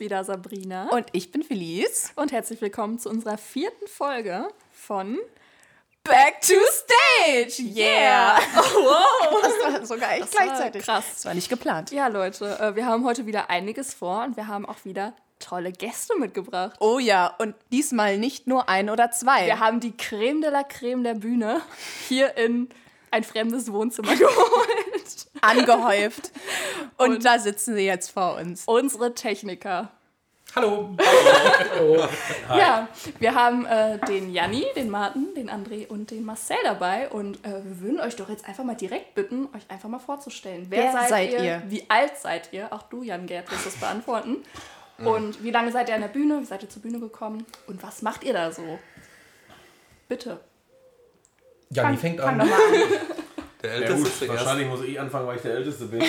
Wieder, Sabrina. Und ich bin Felice. Und herzlich willkommen zu unserer vierten Folge von Back to Stage! Yeah! Wow! Das war sogar echt Das gleichzeitig. krass. Das war nicht geplant. Ja, Leute, äh, wir haben heute wieder einiges vor und wir haben auch wieder tolle Gäste mitgebracht. Oh ja, und diesmal nicht nur ein oder zwei. Wir haben die Creme de la Creme der Bühne hier in ein fremdes Wohnzimmer geholt. angehäuft. Und, Und- da sitzen sie jetzt vor uns. Unsere Techniker. Hallo. Ja, wir haben äh, den Janni, den Martin, den André und den Marcel dabei. Und äh, wir würden euch doch jetzt einfach mal direkt bitten, euch einfach mal vorzustellen. Wer seid ihr? Wie alt seid ihr? Auch du, Jan Gerd, wirst das beantworten. Und wie lange seid ihr an der Bühne? Wie seid ihr zur Bühne gekommen? Und was macht ihr da so? Bitte. Janni fängt an. an. Der Ja Älteste gut, zuerst. wahrscheinlich muss ich anfangen, weil ich der Älteste bin.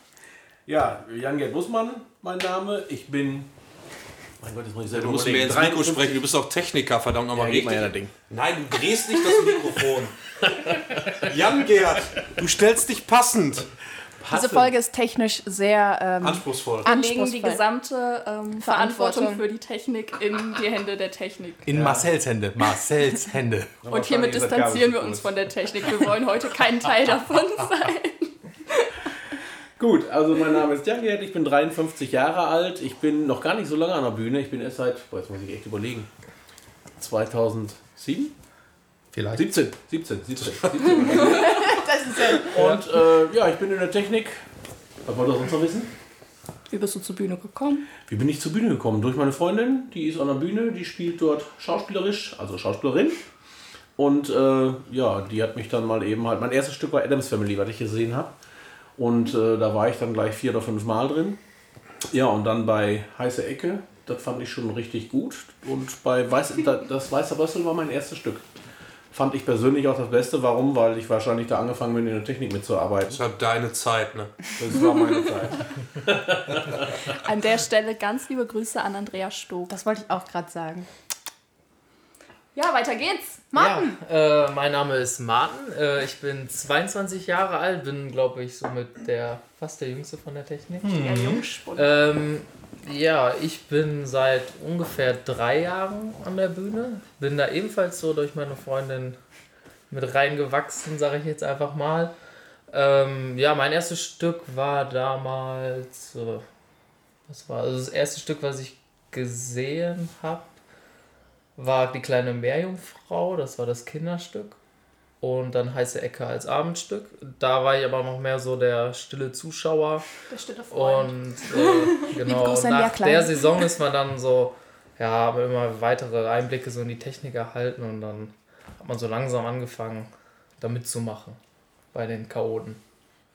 ja, Jan-Gerd Bussmann, mein Name. Ich bin... Mein Gott, jetzt muss ich selber Du musst mehr ins. Mikro sprechen, du bist auch Techniker, verdammt nochmal Ja, richtig. ja das Ding. Nein, du drehst nicht das Mikrofon. Jan Gerd, du stellst dich passend. Diese Folge ist technisch sehr ähm, Anspruchsvoll. Wir legen die gesamte ähm, Verantwortung für die Technik in die Hände der Technik. In Marcells Hände. Marcells Hände. Und hiermit distanzieren wir uns von der Technik. Wir wollen heute kein Teil davon sein. Gut, also mein Name ist Jan-Gerd, ich bin 53 Jahre alt. Ich bin noch gar nicht so lange an der Bühne. Ich bin erst seit, boah, jetzt muss ich echt überlegen, 2007? Vielleicht. 17, 17, 17. 17. Und äh, ja, ich bin in der Technik. Was wollt ihr sonst noch wissen? Wie bist du zur Bühne gekommen? Wie bin ich zur Bühne gekommen? Durch meine Freundin, die ist an der Bühne, die spielt dort schauspielerisch, also Schauspielerin. Und äh, ja, die hat mich dann mal eben halt, mein erstes Stück war Adams Family, was ich gesehen habe. Und äh, da war ich dann gleich vier oder fünf Mal drin. Ja, und dann bei Heiße Ecke, das fand ich schon richtig gut. Und bei Weiß, da- das Weiße Rössel war mein erstes Stück. Fand ich persönlich auch das Beste. Warum? Weil ich wahrscheinlich da angefangen bin, in der Technik mitzuarbeiten. Das war deine Zeit, ne? Das war meine Zeit. An der Stelle ganz liebe Grüße an Andrea Stock. Das wollte ich auch gerade sagen. Ja, weiter geht's. Martin, Ja, äh, mein Name ist Martin. Äh, ich bin 22 Jahre alt, bin, glaube ich, somit der fast der Jüngste von der Technik. Der Jungspund. Ähm, ja, ich bin seit ungefähr drei Jahren an der Bühne. Bin da ebenfalls so durch meine Freundin mit reingewachsen, sage ich jetzt einfach mal. Ähm, ja, mein erstes Stück war damals. Äh, was war also das erste Stück, was ich gesehen habe, war die kleine Meerjungfrau. Das war das Kinderstück. Und dann heiße Ecke als Abendstück. Da war ich aber noch mehr so der stille Zuschauer. Der stille Freund. Und äh, genau, nach der Saison ist man dann so, ja, haben immer weitere Einblicke so in die Technik erhalten und dann hat man so langsam angefangen, da mitzumachen bei den Chaoten.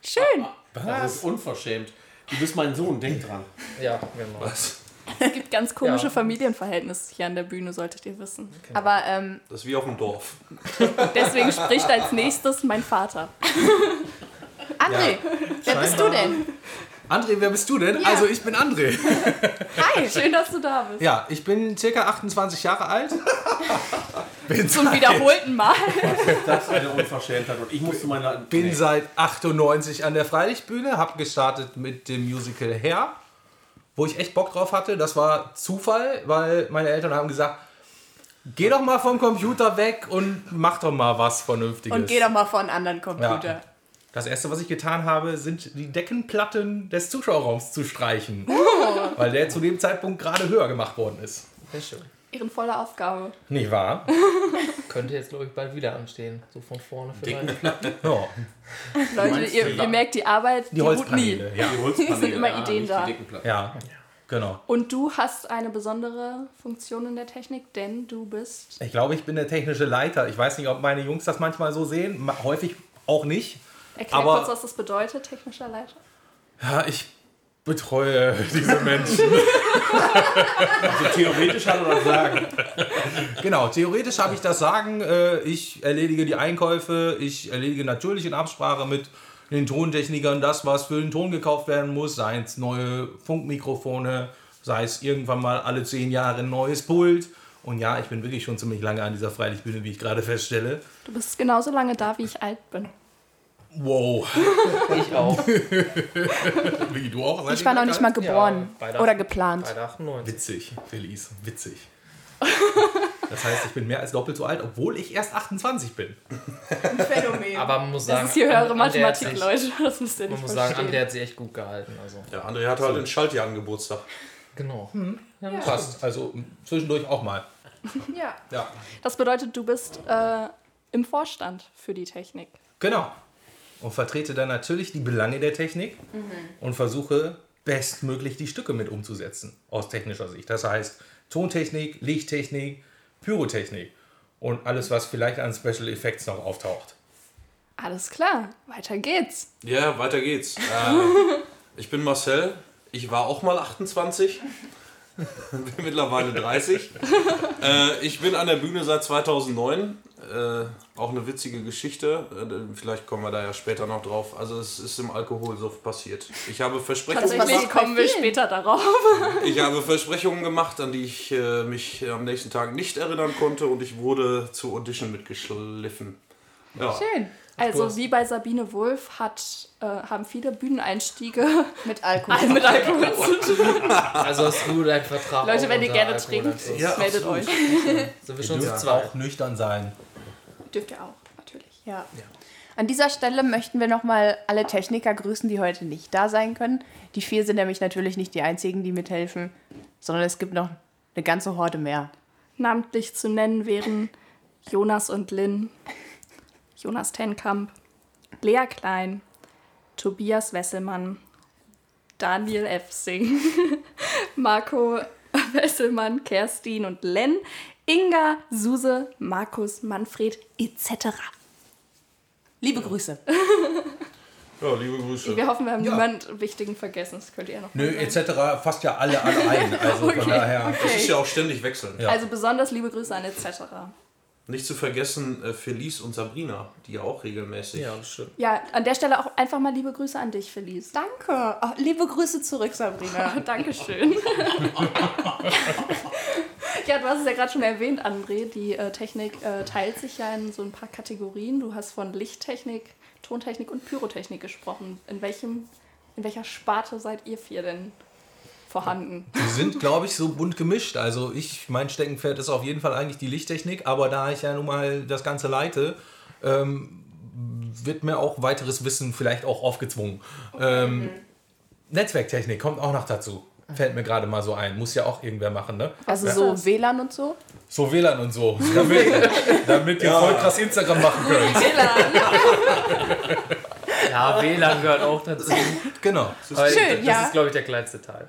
Schön. Das ist unverschämt. Du bist mein Sohn, denk dran. Ja, genau. Was? Es gibt ganz komische Ja. Familienverhältnisse hier an der Bühne, solltet ihr wissen. aber ähm, Das ist wie auf dem Dorf. Deswegen spricht als nächstes mein Vater. André, wer bist du denn? André, wer bist du denn? Ja. Also, ich bin André. Hi. Schön, dass du da bist. Ja, ich bin circa 28 Jahre alt. bin Zum seit, wiederholten Mal. Das ist eine Unverschämtheit. Und ich musste meine. bin Nee. seit 98 an der Freilichtbühne, habe gestartet mit dem Musical Hair, wo ich echt Bock drauf hatte. Das war Zufall, weil meine Eltern haben gesagt, geh doch mal vom Computer weg und mach doch mal was Vernünftiges. Und geh doch mal vor einen anderen Computer. Ja. Das erste, was ich getan habe, sind die Deckenplatten des Zuschauerraums zu streichen. Weil der zu dem Zeitpunkt gerade höher gemacht worden ist. Sehr schön. Ehrenvolle Aufgabe. Nicht wahr? Könnte jetzt, glaube ich, bald wieder anstehen. So von vorne vielleicht. Ja. Leute, ihr, ihr merkt, die Arbeit, die, Die ruht nie. Ja. Die Holzpaneele, sind immer ja, Ideen da. Ja, genau. Und du hast eine besondere Funktion in der Technik, denn du bist. Ich glaube, ich bin der technische Leiter. Ich weiß nicht, ob meine Jungs das manchmal so sehen. Häufig auch nicht. Erklär Aber- kurz, was das bedeutet, technischer Leiter. Ja, ich betreue diese Menschen. Also theoretisch hat er das sagen. genau, theoretisch habe ich das Sagen. Äh, ich erledige die Einkäufe. Ich erledige natürlich in Absprache mit den Tontechnikern das, was für den Ton gekauft werden muss. Sei es neue Funkmikrofone, sei es irgendwann mal alle zehn Jahre ein neues Pult. Und ja, ich bin wirklich schon ziemlich lange an dieser Freilichtbühne, wie ich gerade feststelle. Du bist genauso lange da, wie ich alt bin. Wow. Ich auch. Wie du auch? Ich war noch nicht mal geboren Ja, oder geplant. Bei der 98. Witzig, Felice, witzig. Das heißt, ich bin mehr als doppelt so alt, obwohl ich erst 28 bin. Phänomen. Aber man muss sagen, das ist hier höhere An- André hat Mathematik, sich- Leute. Das müsst ihr Man nicht muss sagen, verstehen. André hat sich echt gut gehalten. Also, Ja, André hat halt in Schaltjahren Geburtstag. genau. Passt. Also zwischendurch auch mal. Ja. Ja. Das bedeutet, du bist äh, im Vorstand für die Technik. Genau. Und vertrete dann natürlich die Belange der Technik und versuche bestmöglich die Stücke mit umzusetzen, aus technischer Sicht. Das heißt Tontechnik, Lichttechnik, Pyrotechnik und alles, was vielleicht an Special Effects noch auftaucht. Alles klar, weiter geht's. Ja, weiter geht's. Äh, ich bin Marcel. Ich war auch mal 28. bin mittlerweile 30. Äh, ich bin an der Bühne seit 2009. Äh, auch eine witzige Geschichte. Äh, vielleicht kommen wir da ja später noch drauf. Also es ist im Alkoholsuff passiert. Ich habe Versprechungen Tatsächlich passiert gemacht. kommen wir später darauf. Ich habe Versprechungen gemacht, an die ich äh, mich am nächsten Tag nicht erinnern konnte und ich wurde zur Audition mitgeschliffen. Ja. Schön. Also wie bei Sabine Wulff hat, äh, haben viele Bühneneinstiege Mit Alkohol. mit Alkohol zu tun. Also hast du deinen Vertrag Leute, wenn ihr gerne trinkt, Ja, meldet absolut. euch. Sind wir Ihr schon zweit. auch nüchtern sein. Dürft ihr auch, natürlich. Ja. An dieser Stelle möchten wir nochmal alle Techniker grüßen, die heute nicht da sein können. Die vier sind nämlich natürlich nicht die einzigen, die mithelfen, sondern es gibt noch eine ganze Horde mehr. Namentlich zu nennen wären Jonas und Lynn, Jonas Tenkamp, Lea Klein, Tobias Wesselmann, Daniel Efsing, Marco Wesselmann, Kerstin und Len, Inga, Suse, Markus, Manfred etc. Liebe Grüße. ja, liebe Grüße. Wir hoffen, wir haben Ja. niemanden wichtigen vergessen. Das könnt ihr ja noch Nö, etc. fasst ja alle alle ein. Also von daher. Das ist ja auch ständig wechselnd. Ja. Also besonders liebe Grüße an etc. Nicht zu vergessen äh, Felice und Sabrina, die ja auch regelmäßig. Ja, das stimmt. Ja, an der Stelle auch einfach mal liebe Grüße an dich, Felice. Danke. Oh, liebe Grüße zurück, Sabrina. Dankeschön. ja, du hast es ja gerade schon erwähnt, André. Die äh, Technik äh, teilt sich ja in so ein paar Kategorien. Du hast von Lichttechnik, Tontechnik und Pyrotechnik gesprochen. In, welchem, in welcher Sparte seid ihr vier denn vorhanden? Die sind, glaube ich, so bunt gemischt. Also ich, mein Steckenpferd ist auf jeden Fall eigentlich die Lichttechnik, aber da ich ja nun mal das Ganze leite, ähm, wird mir auch weiteres Wissen vielleicht auch aufgezwungen. Ähm, Netzwerktechnik kommt auch noch dazu. Fällt mir gerade mal so ein. Muss ja auch irgendwer machen, ne? Also Ja. so WLAN und so. So WLAN und so. Damit, damit ihr voll krass Instagram machen könnt. Ja, WLAN gehört auch dazu. Genau. Aber Schön, das ja. ist, glaube ich, der kleinste Teil.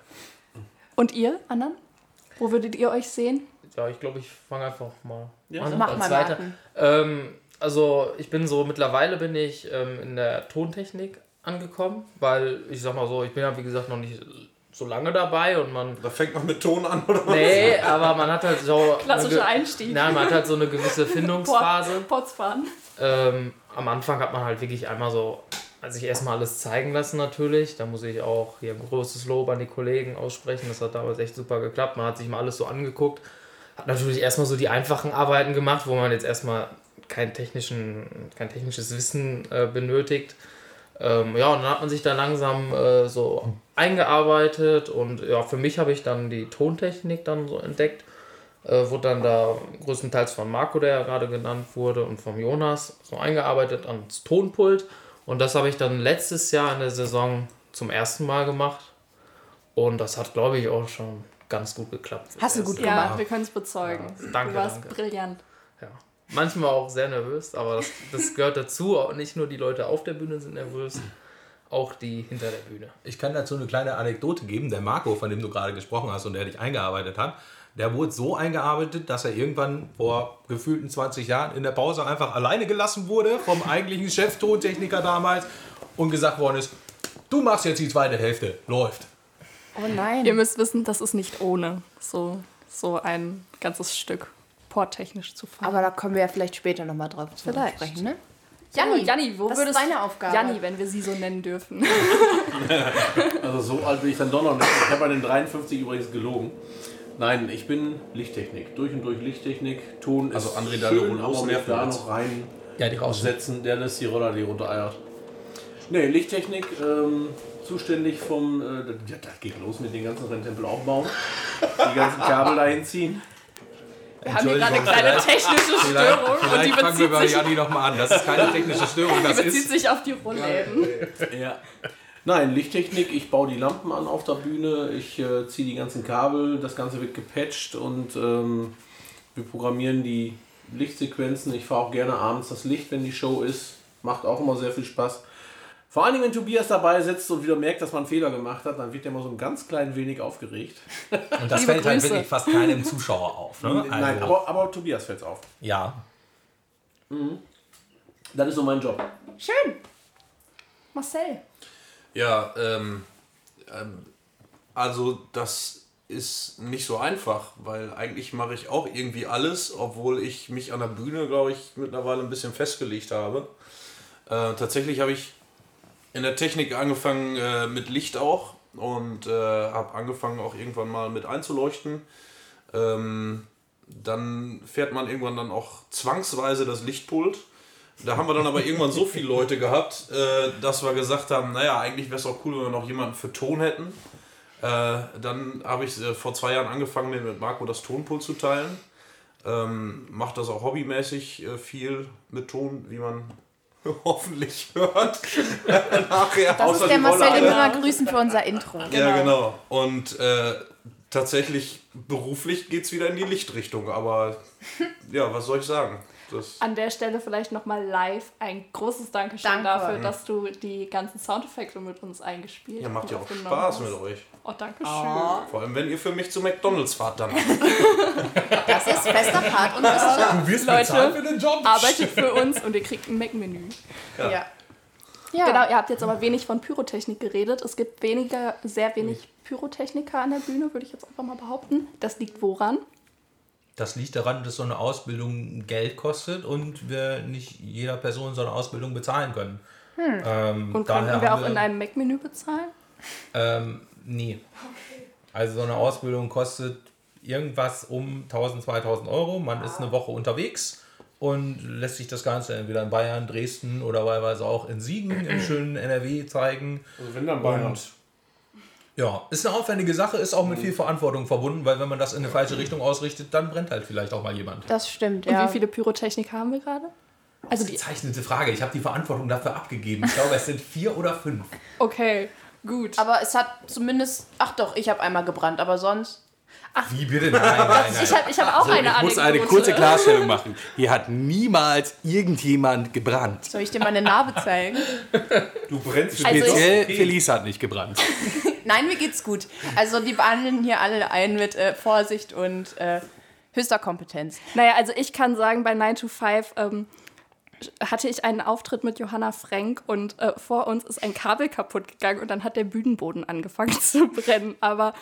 Und ihr, anderen? Wo würdet ihr euch sehen? Ja, ich glaube, ich fange einfach mal Ja. an. Mach als mal. Martin. Ähm, also ich bin so, mittlerweile bin ich ähm, in der Tontechnik angekommen, weil ich sag mal so, ich bin ja wie gesagt noch nicht so lange dabei und man. Da fängt man mit Ton an, oder was? Nee, aber man hat halt so. Klassischer Einstieg. Nein, man hat halt so eine gewisse Findungsphase. Pots fahren. Ähm, am Anfang hat man halt wirklich einmal so, also ich erstmal alles zeigen lassen natürlich. Da muss ich auch hier ein großes Lob an die Kollegen aussprechen. Das hat damals echt super geklappt. Man hat sich mal alles so angeguckt. Hat natürlich erstmal so die einfachen Arbeiten gemacht, wo man jetzt erstmal kein, technischen, kein technisches Wissen äh, benötigt. Ähm, ja, und dann hat man sich da langsam äh, so eingearbeitet und ja, für mich habe ich dann die Tontechnik dann so entdeckt. Äh, wurde dann da größtenteils von Marco, der ja gerade genannt wurde, und vom Jonas so eingearbeitet ans Tonpult. Und das habe ich dann letztes Jahr in der Saison zum ersten Mal gemacht. Und das hat, glaube ich, auch schon ganz gut geklappt. Hast du gut Ja, gemacht. wir können es bezeugen. danke, du warst danke. brillant. Ja. Manchmal auch sehr nervös, aber das, das gehört dazu. Auch nicht nur die Leute auf der Bühne sind nervös, auch die hinter der Bühne. Ich kann dazu eine kleine Anekdote geben. Der Marco, von dem du gerade gesprochen hast und der dich eingearbeitet hat, der wurde so eingearbeitet, dass er irgendwann vor gefühlten 20 Jahren in der Pause einfach alleine gelassen wurde vom eigentlichen Chef Tontechniker damals und gesagt worden ist, du machst jetzt die zweite Hälfte, läuft. Oh nein. Ihr müsst wissen, das ist nicht ohne, so, so ein ganzes Stück porttechnisch zu fahren. Aber da kommen wir ja vielleicht später nochmal drauf zu Vielleicht. sprechen, ne? Janni, Janni, wo was würdest ist deine Aufgabe? Janni, wenn wir sie so nennen dürfen. Also so alt bin ich dann doch noch nicht. Ich habe bei den 53 übrigens gelogen. Nein, ich bin Lichttechnik. Durch und durch Lichttechnik. Ton Also ist André schön, Dalleron aber mich da noch rein Ja, die raus. setzen. Der lässt die Roller, die runtereiert. Nee, Lichttechnik, ähm, zuständig vom, äh, ja, das geht los mit den ganzen Renntempel aufbauen. Die ganzen Kabel dahin ziehen. Wir haben hier gerade eine kleine vielleicht- technische Vielleicht, Störung und die vielleicht fangen wir bezieht, bei sich, Janni nochmal an. Das ist keine technische Störung, die das bezieht ist. sich auf die Rollläden. Ja. Nein, Lichttechnik, ich baue die Lampen an auf der Bühne, ich äh, ziehe die ganzen Kabel, das Ganze wird gepatcht und ähm, wir programmieren die Lichtsequenzen. Ich fahre auch gerne abends das Licht, wenn die Show ist. Macht auch immer sehr viel Spaß. Vor allem, wenn Tobias dabei sitzt und wieder merkt, dass man einen Fehler gemacht hat, dann wird er immer so ein ganz klein wenig aufgeregt. Und das fällt halt wirklich fast keinem Zuschauer auf. Ne? Also, Nein, aber, aber Tobias fällt auf. ja. Das ist so mein Job. Schön. Marcel. Ja, ähm, ähm, also das ist nicht so einfach, weil eigentlich mache ich auch irgendwie alles, obwohl ich mich an der Bühne, glaube ich, mittlerweile ein bisschen festgelegt habe. Äh, tatsächlich habe ich in der Technik angefangen äh, mit Licht auch und äh, habe angefangen auch irgendwann mal mit einzuleuchten. Ähm, dann fährt man irgendwann dann auch zwangsweise das Lichtpult. Da haben wir dann aber irgendwann so viele Leute gehabt, äh, dass wir gesagt haben, naja, eigentlich wäre es auch cool, wenn wir noch jemanden für Ton hätten. Äh, dann habe ich äh, vor zwei Jahren angefangen, mir mit Marco das Tonpult zu teilen. Ähm, Macht das auch hobbymäßig äh, viel mit Ton, wie man hoffentlich hört. Nachher. Das ist der Marcel, den wir mal grüßen für unser Intro. Ja, genau. Und äh, tatsächlich beruflich geht es wieder in die Lichtrichtung. Aber ja, was soll ich sagen? Das, An der Stelle vielleicht nochmal live ein großes Dankeschön Danke. dafür, dass du die ganzen Soundeffekte mit uns eingespielt ja, macht ja auch Spaß hast. mit euch. Oh, danke schön. Vor allem, wenn ihr für mich zu McDonalds fahrt dann. Das ist fester Part unseres Jobs. Du wirst Leute, für den Job. Arbeitet für uns und ihr kriegt ein Mac-Menü. Ja. ja. Genau, ihr habt jetzt aber wenig von Pyrotechnik geredet. Es gibt weniger, sehr wenig Pyrotechniker an der Bühne, würde ich jetzt einfach mal behaupten. Das liegt woran? Das liegt daran, dass so eine Ausbildung Geld kostet und wir nicht jeder Person so eine Ausbildung bezahlen können. Ähm, Und daher könnten wir auch in einem Mac-Menü bezahlen? Ähm, nee. Also so eine Ausbildung kostet irgendwas um 1000, 2000 Euro. Man ist eine Woche unterwegs und lässt sich das Ganze entweder in Bayern, Dresden oder wahlweise auch in Siegen im schönen NRW zeigen. Also wenn dann Bayern. Und ja, ist eine aufwendige Sache, ist auch mit viel Verantwortung verbunden, weil wenn man das in eine falsche Richtung ausrichtet, dann brennt halt vielleicht auch mal jemand. Das stimmt, Und ja. wie viele Pyrotechniker haben wir gerade? Also die. Gezeichnete Frage. Ich habe die Verantwortung dafür abgegeben. Ich glaube, es sind vier oder fünf. Okay, gut. Aber es hat zumindest. Ach doch, ich habe einmal gebrannt, aber sonst. Wie bitte? Nein, nein, nein. Ich habe ich hab auch eine ich muss eine Anekdote. kurze Klarstellung machen. Hier hat niemals irgendjemand gebrannt. Soll ich dir meine Narbe zeigen? Du brennst für Also ich-. Speziell. Felice hat nicht gebrannt. Nein, mir geht's gut. Also die behandeln hier alle ein mit äh, Vorsicht und äh, höchster Kompetenz. Naja, also ich kann sagen, bei 9 to 5 ähm, hatte ich einen Auftritt mit Johanna Frank und äh, vor uns ist ein Kabel kaputt gegangen und dann hat der Bühnenboden angefangen zu brennen. Aber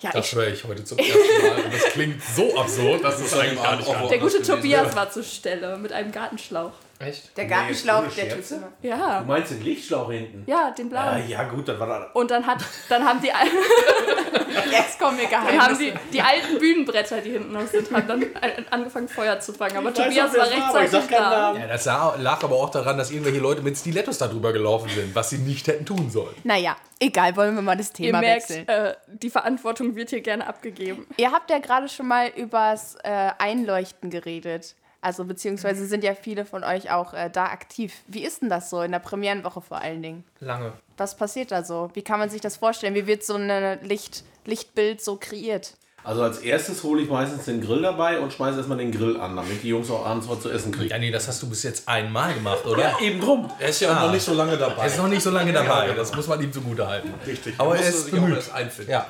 ja, Das ich, schwöre ich heute zum ersten Mal. Und das klingt so absurd, dass es eigentlich gar nicht der gute gewesen, Tobias war zur Stelle mit einem Gartenschlauch. Echt? Der Gartenschlauch, ohne der tut Scherze? immer. Du Ja, meinst den Lichtschlauch hinten? ja, den blauen. ja gut, das war da. Und dann, hat, dann haben die, Jetzt kommen wir dann haben die, die alten Bühnenbretter, die hinten noch sind, haben dann äh, angefangen Feuer zu fangen. Aber Ich Tobias war rechtzeitig da. Ja, das lag aber auch daran, dass irgendwelche Leute mit Stilettos darüber gelaufen sind, was sie nicht hätten tun sollen. Naja, egal, wollen wir mal das Ihr Thema merkt, wechseln. äh, die Verantwortung wird hier gerne abgegeben. Ihr habt ja gerade schon mal übers äh, Einleuchten geredet. Also beziehungsweise sind ja viele von euch auch äh, da aktiv. Wie ist denn das so in der Premierenwoche vor allen Dingen? Lange. Was passiert da so? Wie kann man sich das vorstellen? Wie wird so ein Licht, Lichtbild so kreiert? Also als erstes hole ich meistens den Grill dabei und schmeiße erstmal den Grill an, damit die Jungs auch abends was zu essen kriegen. Ja, nee, das hast du bis jetzt einmal gemacht, oder? Ja, eben drum. Er ist ja auch noch nicht so lange dabei. Er ist noch nicht so lange dabei, das muss man ihm zugute halten. Richtig. Aber er ist sich auch bemüht. erst einfinden. Ja.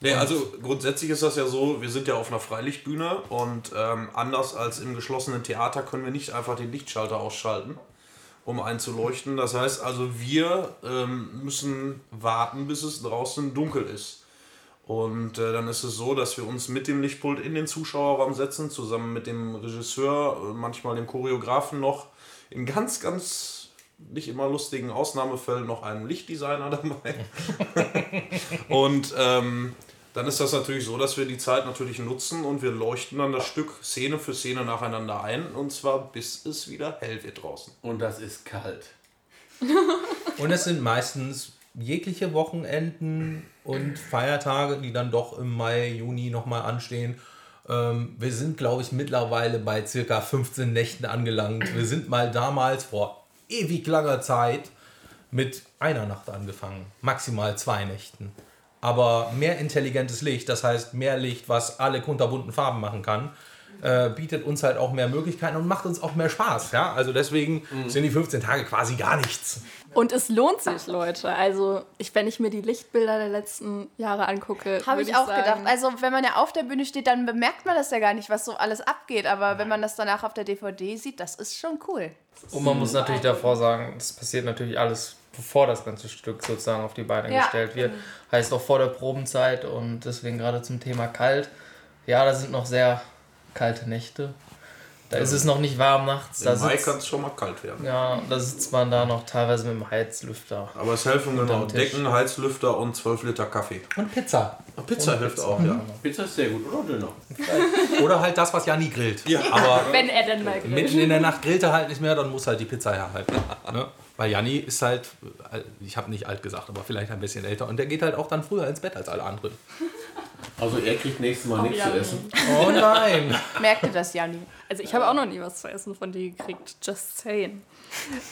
Nee, also grundsätzlich ist das ja so, wir sind ja auf einer Freilichtbühne und ähm, anders als im geschlossenen Theater können wir nicht einfach den Lichtschalter ausschalten, um einzuleuchten. Das heißt also, wir ähm, müssen warten, bis es draußen dunkel ist. Und äh, dann ist es so, dass wir uns mit dem Lichtpult in den Zuschauerraum setzen, zusammen mit dem Regisseur, äh, manchmal dem Choreografen noch, in ganz, ganz nicht immer lustigen Ausnahmefällen noch einen Lichtdesigner dabei. und ähm, dann ist das natürlich so, dass wir die Zeit natürlich nutzen und wir leuchten dann das Stück Szene für Szene nacheinander ein und zwar bis es wieder hell wird draußen. Und das ist kalt. Und es sind meistens jegliche Wochenenden und Feiertage, die dann doch im Mai, Juni nochmal anstehen. Ähm, wir sind, glaube ich, mittlerweile bei circa 15 Nächten angelangt. Wir sind mal damals vor ewig langer Zeit mit einer Nacht angefangen. Maximal zwei Nächten. Aber mehr intelligentes Licht, das heißt mehr Licht, was alle kunterbunten Farben machen kann, äh, bietet uns halt auch mehr Möglichkeiten und macht uns auch mehr Spaß. Ja? Also deswegen sind die 15 Tage quasi gar nichts. Und es lohnt sich, Leute. Also, ich, wenn ich mir die Lichtbilder der letzten Jahre angucke, Habe würd ich auch sagen, gedacht. Also, wenn man ja auf der Bühne steht, dann bemerkt man das ja gar nicht, was so alles abgeht. Aber wenn man das danach auf der DVD sieht, das ist schon cool. Und man muss natürlich davor sagen, das passiert natürlich alles, bevor das ganze Stück sozusagen auf die Beine Ja, gestellt wird. Heißt auch vor der Probenzeit und deswegen gerade zum Thema kalt. Ja, da sind noch sehr kalte Nächte. Da ist es noch nicht warm nachts. Da Im Mai kann es schon mal kalt werden. ja, da sitzt man da noch teilweise mit dem Heizlüfter. Aber es helfen genau. Decken, Heizlüfter und 12 Liter Kaffee. Und Pizza. Pizza hilft auch, ja. Pizza ist sehr gut, oder Döner? Oder halt das, was Janni grillt. Ja. Aber Wenn er denn mal grillt. mitten in der Nacht grillt er halt nicht mehr, dann muss halt die Pizza herhalten. Ne? Weil Janni ist halt, äh, ich habe nicht alt gesagt, aber vielleicht ein bisschen älter. Und der geht halt auch dann früher ins Bett als alle anderen. Also er kriegt nächstes Mal nichts ja. zu essen. Oh nein! Merkt ihr das, Janni? Also ich habe auch noch nie was zu essen von dir gekriegt. Just saying.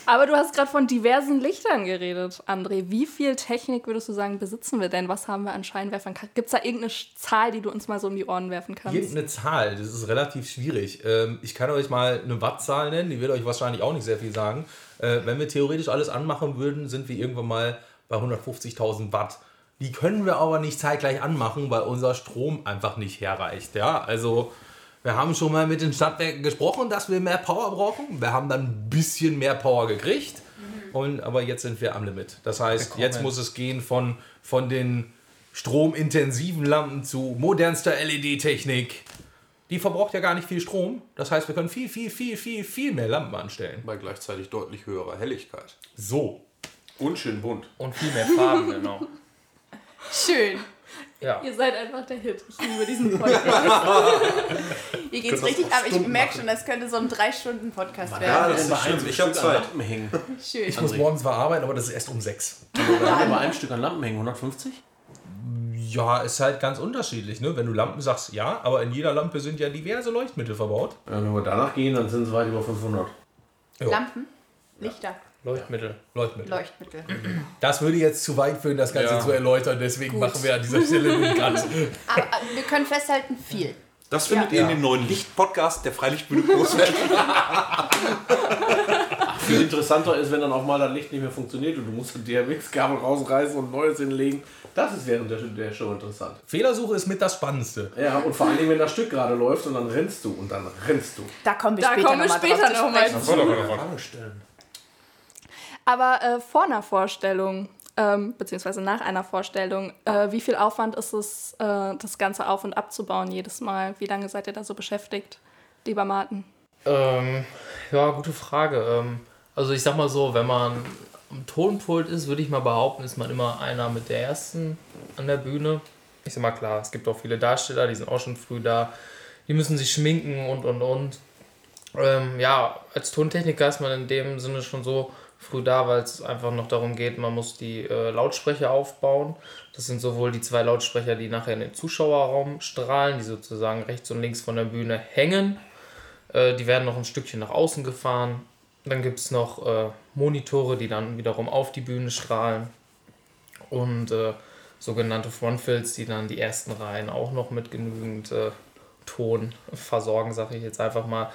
Aber du hast gerade von diversen Lichtern geredet, André. Wie viel Technik würdest du sagen, besitzen wir denn? Was haben wir an Scheinwerfern? Gibt es da irgendeine Zahl, die du uns mal so um die Ohren werfen kannst? Irgendeine Zahl, das ist relativ schwierig. Ähm, ich kann euch mal eine Wattzahl nennen, die wird euch wahrscheinlich auch nicht sehr viel sagen. Äh, wenn wir theoretisch alles anmachen würden, sind wir irgendwann mal bei 150.000 Watt. Die können wir aber nicht zeitgleich anmachen, weil unser Strom einfach nicht herreicht. Ja, also wir haben schon mal mit den Stadtwerken gesprochen, dass wir mehr Power brauchen. Wir haben dann ein bisschen mehr Power gekriegt. Und, aber jetzt sind wir am Limit. Das heißt, Willkommen. jetzt muss es gehen von, von den stromintensiven Lampen zu modernster LED-Technik. Die verbraucht ja gar nicht viel Strom. Das heißt, wir können viel, viel, viel, viel, viel mehr Lampen anstellen. Bei gleichzeitig deutlich höherer Helligkeit. So. Und schön bunt. Und viel mehr Farben, genau. Schön. Ja. Ihr seid einfach der Hit. Ich liebe diesen Podcast. Hier geht's richtig ab. Ich merke schon, das könnte so ein Drei-Stunden-Podcast Ja, werden. das ist stimmt. Ich habe Zeit. Lampen hängen. Schön. Ich muss morgen zwar arbeiten, aber das ist erst um sechs. Da haben wir bei einem Stück an Lampen hängen. 150? Ja, ist halt ganz unterschiedlich. Ne? Wenn du Lampen sagst, ja, aber in jeder Lampe sind ja diverse Leuchtmittel verbaut. Ja, wenn wir danach gehen, dann sind es weit über 500. Ja. Lampen, Lichter, Leuchtmittel. Leuchtmittel. Leuchtmittel. Das würde jetzt zu weit führen, das Ganze Ja. zu erläutern. Deswegen machen wir an dieser Stelle nicht ganz. Aber äh, wir können festhalten, viel. Das findet Ja. ihr in dem neuen Licht-Podcast der Freilichtbühne Großwelt. Viel interessanter ist, wenn dann auch mal das Licht nicht mehr funktioniert und du musst ein DMX-Kabel rausreißen und neues hinlegen. Das ist während der, Show interessant. Fehlersuche ist mit das Spannendste. Ja, und vor allen Dingen, wenn das Stück gerade läuft und dann rennst du und dann rennst du. Da kommen wir Da später wir noch drauf zu noch mal sprechen. Aber äh, vor einer Vorstellung, ähm, beziehungsweise nach einer Vorstellung, äh, wie viel Aufwand ist es, äh, das Ganze auf- und abzubauen jedes Mal? Wie lange seid ihr da so beschäftigt, lieber Martin? Ähm, ja, gute Frage. Ähm, also ich sag mal so, wenn man am Tonpult ist, würde ich mal behaupten, ist man immer einer mit der ersten an der Bühne. Ich sag mal klar, es gibt auch viele Darsteller, die sind auch schon früh da. Die müssen sich schminken und und und. Ähm, ja, als Tontechniker ist man in dem Sinne schon so früh da, weil es einfach noch darum geht, man muss die äh, Lautsprecher aufbauen. Das sind sowohl die zwei Lautsprecher, die nachher in den Zuschauerraum strahlen, die sozusagen rechts und links von der Bühne hängen. Äh, die werden noch ein Stückchen nach außen gefahren. Dann gibt es noch äh, Monitore, die dann wiederum auf die Bühne strahlen. Und äh, sogenannte Frontfills, die dann die ersten Reihen auch noch mit genügend äh, Ton versorgen, sage ich jetzt einfach mal.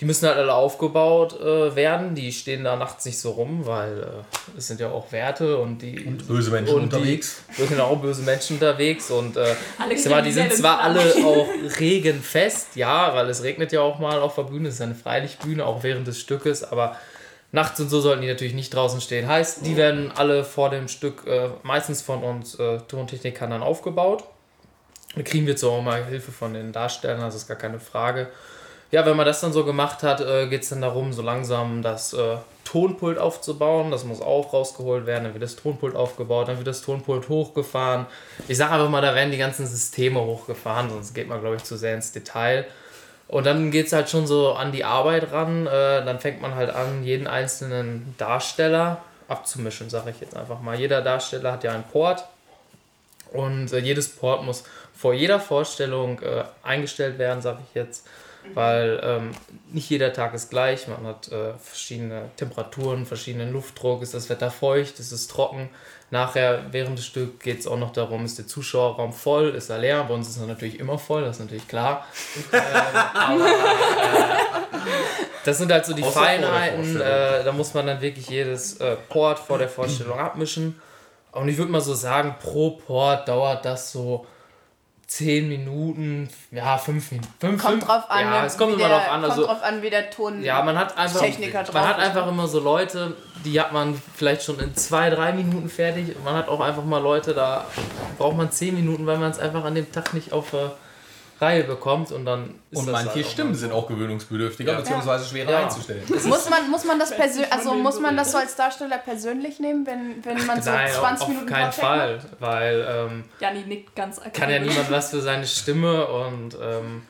Die müssen halt alle aufgebaut äh, werden. Die stehen da nachts nicht so rum, weil äh, es sind ja auch Werte und die. Böse Menschen und unterwegs. Die, wir sind auch böse Menschen unterwegs und äh, mal, die sind zwar alle auch regenfest, ja, weil es regnet ja auch mal auf der Bühne, es ist eine Freilichtbühne, auch während des Stückes, aber nachts und so sollten die natürlich nicht draußen stehen. Heißt, die werden alle vor dem Stück äh, meistens von uns äh, Tontechnikern dann aufgebaut. Da kriegen wir zwar auch mal Hilfe von den Darstellern, das ist gar keine Frage. Ja, wenn man das dann so gemacht hat, äh, geht es dann darum, so langsam das äh, Tonpult aufzubauen. Das muss auch rausgeholt werden. Dann wird das Tonpult aufgebaut, dann wird das Tonpult hochgefahren. Ich sage einfach mal, da werden die ganzen Systeme hochgefahren, sonst geht man, glaube ich, zu sehr ins Detail. Und dann geht es halt schon so an die Arbeit ran. Äh, dann fängt man halt an, jeden einzelnen Darsteller abzumischen, sage ich jetzt einfach mal. Jeder Darsteller hat ja einen Port und äh, jedes Port muss vor jeder Vorstellung äh, eingestellt werden, sage ich jetzt. Weil ähm, nicht jeder Tag ist gleich. Man hat äh, verschiedene Temperaturen, verschiedenen Luftdruck. Ist das Wetter feucht? Ist es trocken? Nachher, während des Stücks, geht es auch noch darum, ist der Zuschauerraum voll? Ist er leer? Bei uns ist er natürlich immer voll, das ist natürlich klar. ähm, aber, äh, das sind halt so die Außer Feinheiten. Äh, da muss man dann wirklich jedes äh, Port vor der Vorstellung abmischen. Und ich würde mal so sagen, pro Port dauert das so 10 Minuten, ja, 5 Minuten. Fünf, Kommt fünf- drauf an, Ja, ne, es kommt immer der, drauf an. kommt Also, drauf an, wie der Ton. ja, man hat einfach, Techniker drauf man hat einfach immer so Leute, die hat man vielleicht schon in zwei, drei Minuten fertig. Und man hat auch einfach mal Leute, da braucht man 10 Minuten, weil man es einfach an dem Tag nicht auf äh, Reihe bekommt. Und dann ist Und das manche halt Stimmen sind auch gewöhnungsbedürftiger, Ja. beziehungsweise schwerer Ja. einzustellen. Muss man, muss man das persönlich, also muss man das so als Darsteller persönlich nehmen, wenn, wenn man so Nein, 20 auf, Minuten auf keinen Fall, weil ähm, Janni nickt ganz kann ja niemand was für seine Stimme und ähm,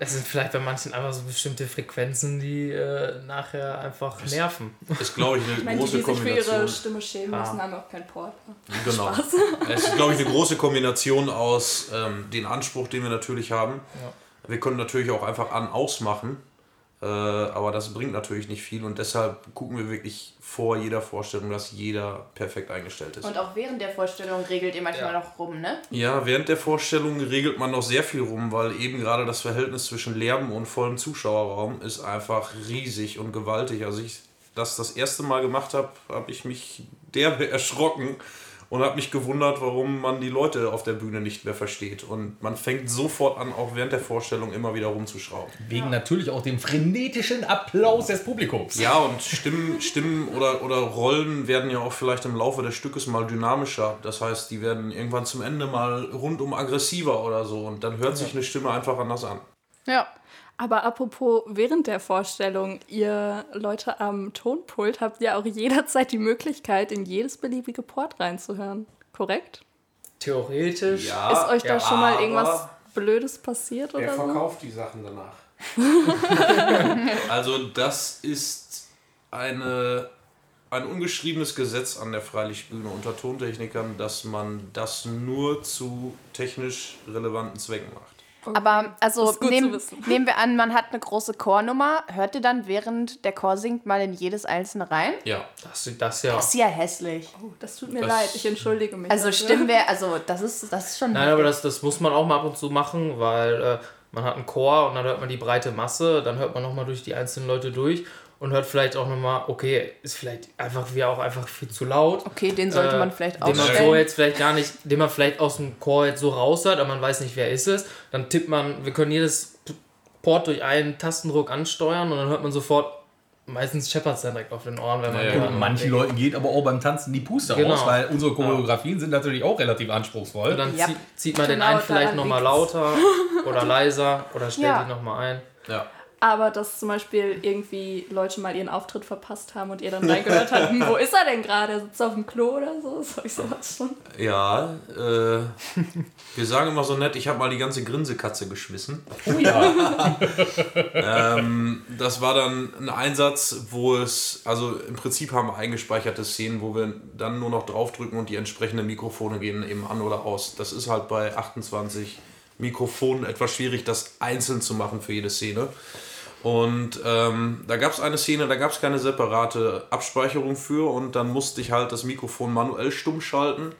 es sind vielleicht bei manchen einfach so bestimmte Frequenzen, die äh, nachher einfach nerven. Ist, glaube ich, eine Ich meine, die, große die sich für ihre Kombination. Stimme schämen Ah. müssen, haben auch keinen Port. Genau. Es ist, glaube ich, eine große Kombination aus ähm, den Anspruch, den wir natürlich haben. Wir können natürlich auch einfach an ausmachen, aber das bringt natürlich nicht viel und deshalb gucken wir wirklich vor jeder Vorstellung, dass jeder perfekt eingestellt ist. Und auch während der Vorstellung regelt ihr manchmal Ja. noch rum, ne? Ja, während der Vorstellung regelt man noch sehr viel rum, weil eben gerade das Verhältnis zwischen Lärm und vollem Zuschauerraum ist einfach riesig und gewaltig. Also ich das das erste Mal gemacht habe, habe ich mich derbe erschrocken und habe mich gewundert, warum man die Leute auf der Bühne nicht mehr versteht. Und man fängt sofort an, auch während der Vorstellung immer wieder rumzuschrauben. Wegen natürlich auch dem frenetischen Applaus des Publikums. Ja, und Stimmen, Stimmen oder, oder Rollen werden ja auch vielleicht im Laufe des Stückes mal dynamischer. Das heißt, die werden irgendwann zum Ende mal rundum aggressiver oder so. Und dann hört sich eine Stimme einfach anders an. Ja. Aber apropos während der Vorstellung, ihr Leute am Tonpult habt ja auch jederzeit die Möglichkeit, in jedes beliebige Port reinzuhören. Korrekt? Theoretisch. Ist euch da schon mal irgendwas Blödes passiert Wer oder so? verkauft die Sachen danach? Also das ist eine, ein ungeschriebenes Gesetz an der Freilichtbühne unter Tontechnikern, dass man das nur zu technisch relevanten Zwecken macht. Aber also wissen. nehmen wir an, man hat eine große Chornummer. Hört ihr dann, während der Chor singt, mal in jedes einzelne rein? Ja. Das, das ja. Das ist ja hässlich. Oh, das tut mir Das- leid, ich entschuldige mich. Also dafür. stimmen wir, also das ist, das ist schon. Nein, aber das, das muss man auch mal ab und zu machen, weil äh, man hat einen Chor und dann hört man die breite Masse, dann hört man nochmal durch die einzelnen Leute durch und hört vielleicht auch nochmal, okay, ist vielleicht einfach wie auch einfach viel zu laut. okay, den sollte Äh, man vielleicht den man so jetzt vielleicht gar nicht, den man vielleicht aus dem Chor jetzt so raushört, aber man weiß nicht, wer ist es. Dann tippt man, wir können jedes Port durch einen Tastendruck ansteuern und dann hört man sofort, meistens scheppert es dann direkt auf den Ohren, wenn man Ja, ja, den genau. Manchen Leuten geht aber auch beim Tanzen die Puste Genau. aus, weil unsere Choreografien sind natürlich auch relativ anspruchsvoll. Und dann Ja. zieht, zieht man den Genau, einen vielleicht nochmal lauter oder leiser oder stellt Ja. ihn nochmal ein. Ja. Aber dass zum Beispiel irgendwie Leute mal ihren Auftritt verpasst haben und ihr dann reingehört habt, wo ist er denn gerade? Sitzt er auf dem Klo oder so? Soll ich sowas schon? Ja, äh, wir sagen immer so nett, ich habe mal die ganze Grinsekatze geschmissen. Oh ja. Ähm, das war dann ein Einsatz, wo es, also im Prinzip haben wir eingespeicherte Szenen, wo wir dann nur noch draufdrücken und die entsprechenden Mikrofone gehen eben an oder aus. Das ist halt bei 28 Mikrofonen etwas schwierig, das einzeln zu machen für jede Szene. Und ähm, da gab es eine Szene, da gab es keine separate Abspeicherung für und dann musste ich halt das Mikrofon manuell stumm schalten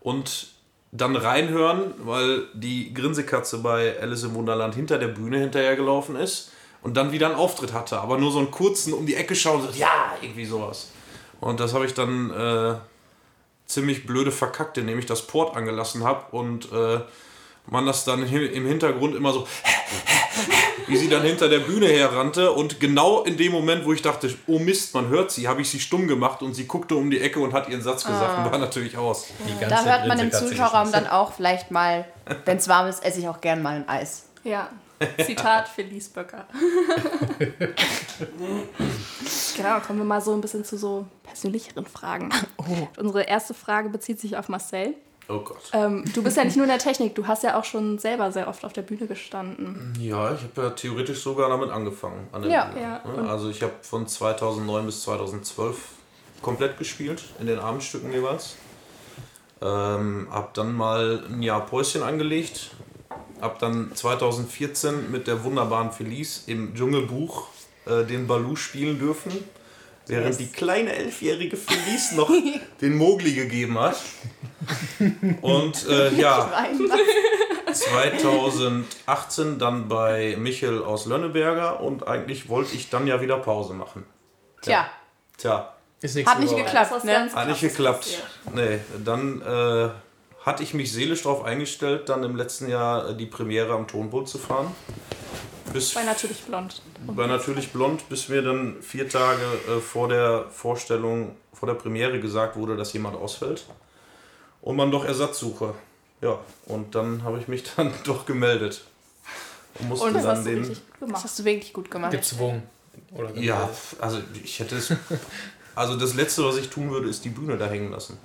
und dann reinhören, weil die Grinsekatze bei Alice im Wunderland hinter der Bühne hinterhergelaufen ist und dann wieder einen Auftritt hatte, aber nur so einen kurzen um die Ecke schauen und so, ja, irgendwie sowas. Und das habe ich dann äh, ziemlich blöde verkackt, indem ich das Port angelassen habe und äh, man das dann im Hintergrund immer so wie sie dann hinter der Bühne herrannte und genau in dem Moment, wo ich dachte, oh Mist, man hört sie, habe ich sie stumm gemacht und sie guckte um die Ecke und hat ihren Satz gesagt und war natürlich aus. Da hört man im Zuschauerraum dann auch vielleicht mal, wenn es warm ist, esse ich auch gern mal ein Eis. Ja. Zitat Felice Böcker. genau, kommen wir mal so ein bisschen zu so persönlicheren Fragen. Unsere erste Frage bezieht sich auf Marcel. Oh Gott. Ähm, du bist ja nicht nur in der Technik, du hast ja auch schon selber sehr oft auf der Bühne gestanden. Ja, ich habe ja theoretisch sogar damit angefangen. An der Ja. Bühne, Ja, ne? Also ich habe von 2009 bis 2012 komplett gespielt, in den Abendstücken jeweils. Ähm, hab dann mal ein Jahr Päuschen angelegt. Hab dann 2014 mit der wunderbaren Felice im Dschungelbuch äh, den Baloo spielen dürfen. Während die kleine elfjährige Felice noch den Mogli gegeben hat. Und äh, ja, 2018 dann bei Michel aus Lönneberger und eigentlich wollte ich dann ja wieder Pause machen. Tja, Tja, Ist nichts hat nicht geklappt, Das ist ne? ganz hat nicht geklappt. Nee, dann äh, hatte ich mich seelisch darauf eingestellt, dann im letzten Jahr äh, die Premiere am Tonpult zu fahren. Bis Bei natürlich blond. bei natürlich blond, bis mir dann vier Tage äh, vor der Vorstellung, vor der Premiere gesagt wurde, dass jemand ausfällt und man doch Ersatz suche. Ja, und dann habe ich mich dann doch gemeldet und musste Und das dann hast du den Das gemacht. hast du wirklich gut gemacht. Gezwungen. Oder Ja, also ich hätte es. Also das Letzte, was ich tun würde, ist die Bühne da hängen lassen.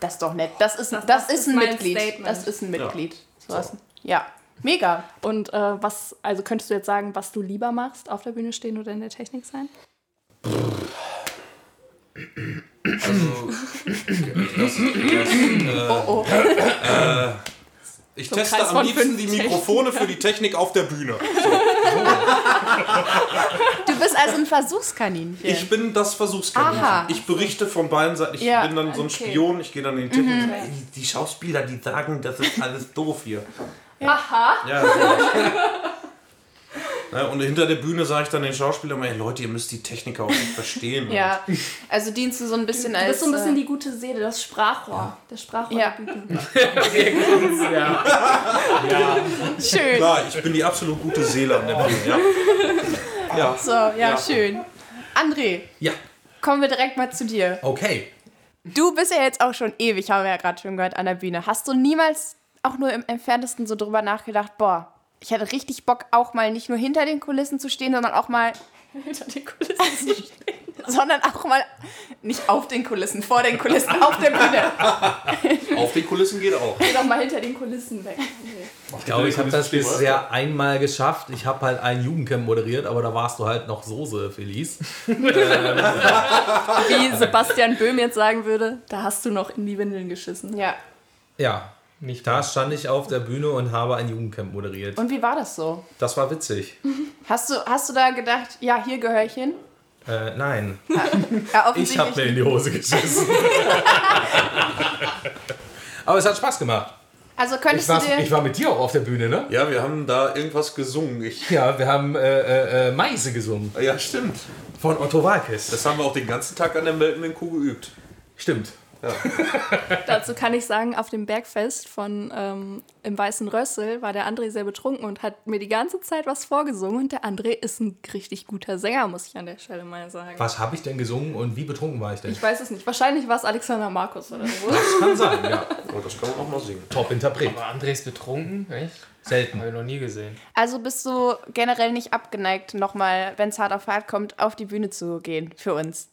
Das ist doch nett. Das ist, das, Das- das ist ist ein Mitglied. Statement. Das ist ein Ja. Mitglied. So. So. was- Ja, mega. Und äh, was, also könntest du jetzt sagen, was du lieber machst, auf der Bühne stehen oder in der Technik sein? Also das, das, äh, Oh, oh. ich So ein teste am liebsten die 50. Mikrofone für die Technik auf der Bühne. Du bist also ein Versuchskaninchen. Ich bin das Versuchskaninchen. Aha. Ich berichte von beiden Seiten. Ich Ja, bin dann so ein okay. Spion. Ich gehe dann in die Technik. und sage, "Ey, Die Schauspieler, die sagen, das ist alles doof hier. Aha. Ja, so. Na, und hinter der Bühne sage ich dann den Schauspielern, ey, Leute, ihr müsst die Techniker auch nicht verstehen. ja, also dienst du so ein bisschen Du als. bist so ein bisschen äh, die gute Seele, das Sprachrohr. Der Sprachrohr Ja. ja. ja. schön. Klar, ich bin die absolut gute Seele an der Bühne. Ja. Ja. So, ja, schön. André, Ja, kommen wir direkt mal zu dir. okay. Du bist ja jetzt auch schon ewig, haben wir ja gerade schon gehört, an der Bühne. Hast du niemals auch nur im entferntesten so drüber nachgedacht, boah, ich hätte richtig Bock, auch mal nicht nur hinter den Kulissen zu stehen, sondern auch mal, Hinter den Kulissen zu stehen. sondern auch mal nicht auf den Kulissen, vor den Kulissen, auf der Bühne. Auf den Kulissen geht auch. Geh doch mal hinter den Kulissen weg. Ich glaube, ich habe das bisher einmal geschafft. Ich habe halt ein Jugendcamp moderiert, aber da warst du halt noch Soße, Felice. Wie Sebastian Böhm jetzt sagen würde, da hast du noch in die Windeln geschissen. Ja. Ja, Nicht da stand ich auf der Bühne und habe ein Jugendcamp moderiert. Und wie war das so? Das war witzig. Hast du, hast du da gedacht, ja, hier gehöre ich hin? Äh, nein, Ja, ich habe mir in die Hose geschissen. aber es hat Spaß gemacht. Also Ich könntest war, du dir. ich war mit dir auch auf der Bühne, ne? Ja, wir haben da irgendwas gesungen. Ich, Ja, wir haben äh, äh, äh, Meise gesungen. ja, stimmt. Von Otto Walkes. Das haben wir auch den ganzen Tag an der melkenden Kuh geübt. Stimmt. Dazu kann ich sagen, auf dem Bergfest von ähm, im Weißen Rössel war der André sehr betrunken und hat mir die ganze Zeit was vorgesungen. Und der André ist ein richtig guter Sänger, muss ich an der Stelle mal sagen. Was habe ich denn gesungen und wie betrunken war ich denn? Ich weiß es nicht. Wahrscheinlich war es Alexander Markus oder so. Das kann sein, ja. Oh, das kann man auch mal singen. Top-Interpret. Aber André ist betrunken? Echt? Selten. Habe ich noch nie gesehen. Also bist du generell nicht abgeneigt, nochmal, wenn es hart auf hart kommt, auf die Bühne zu gehen für uns?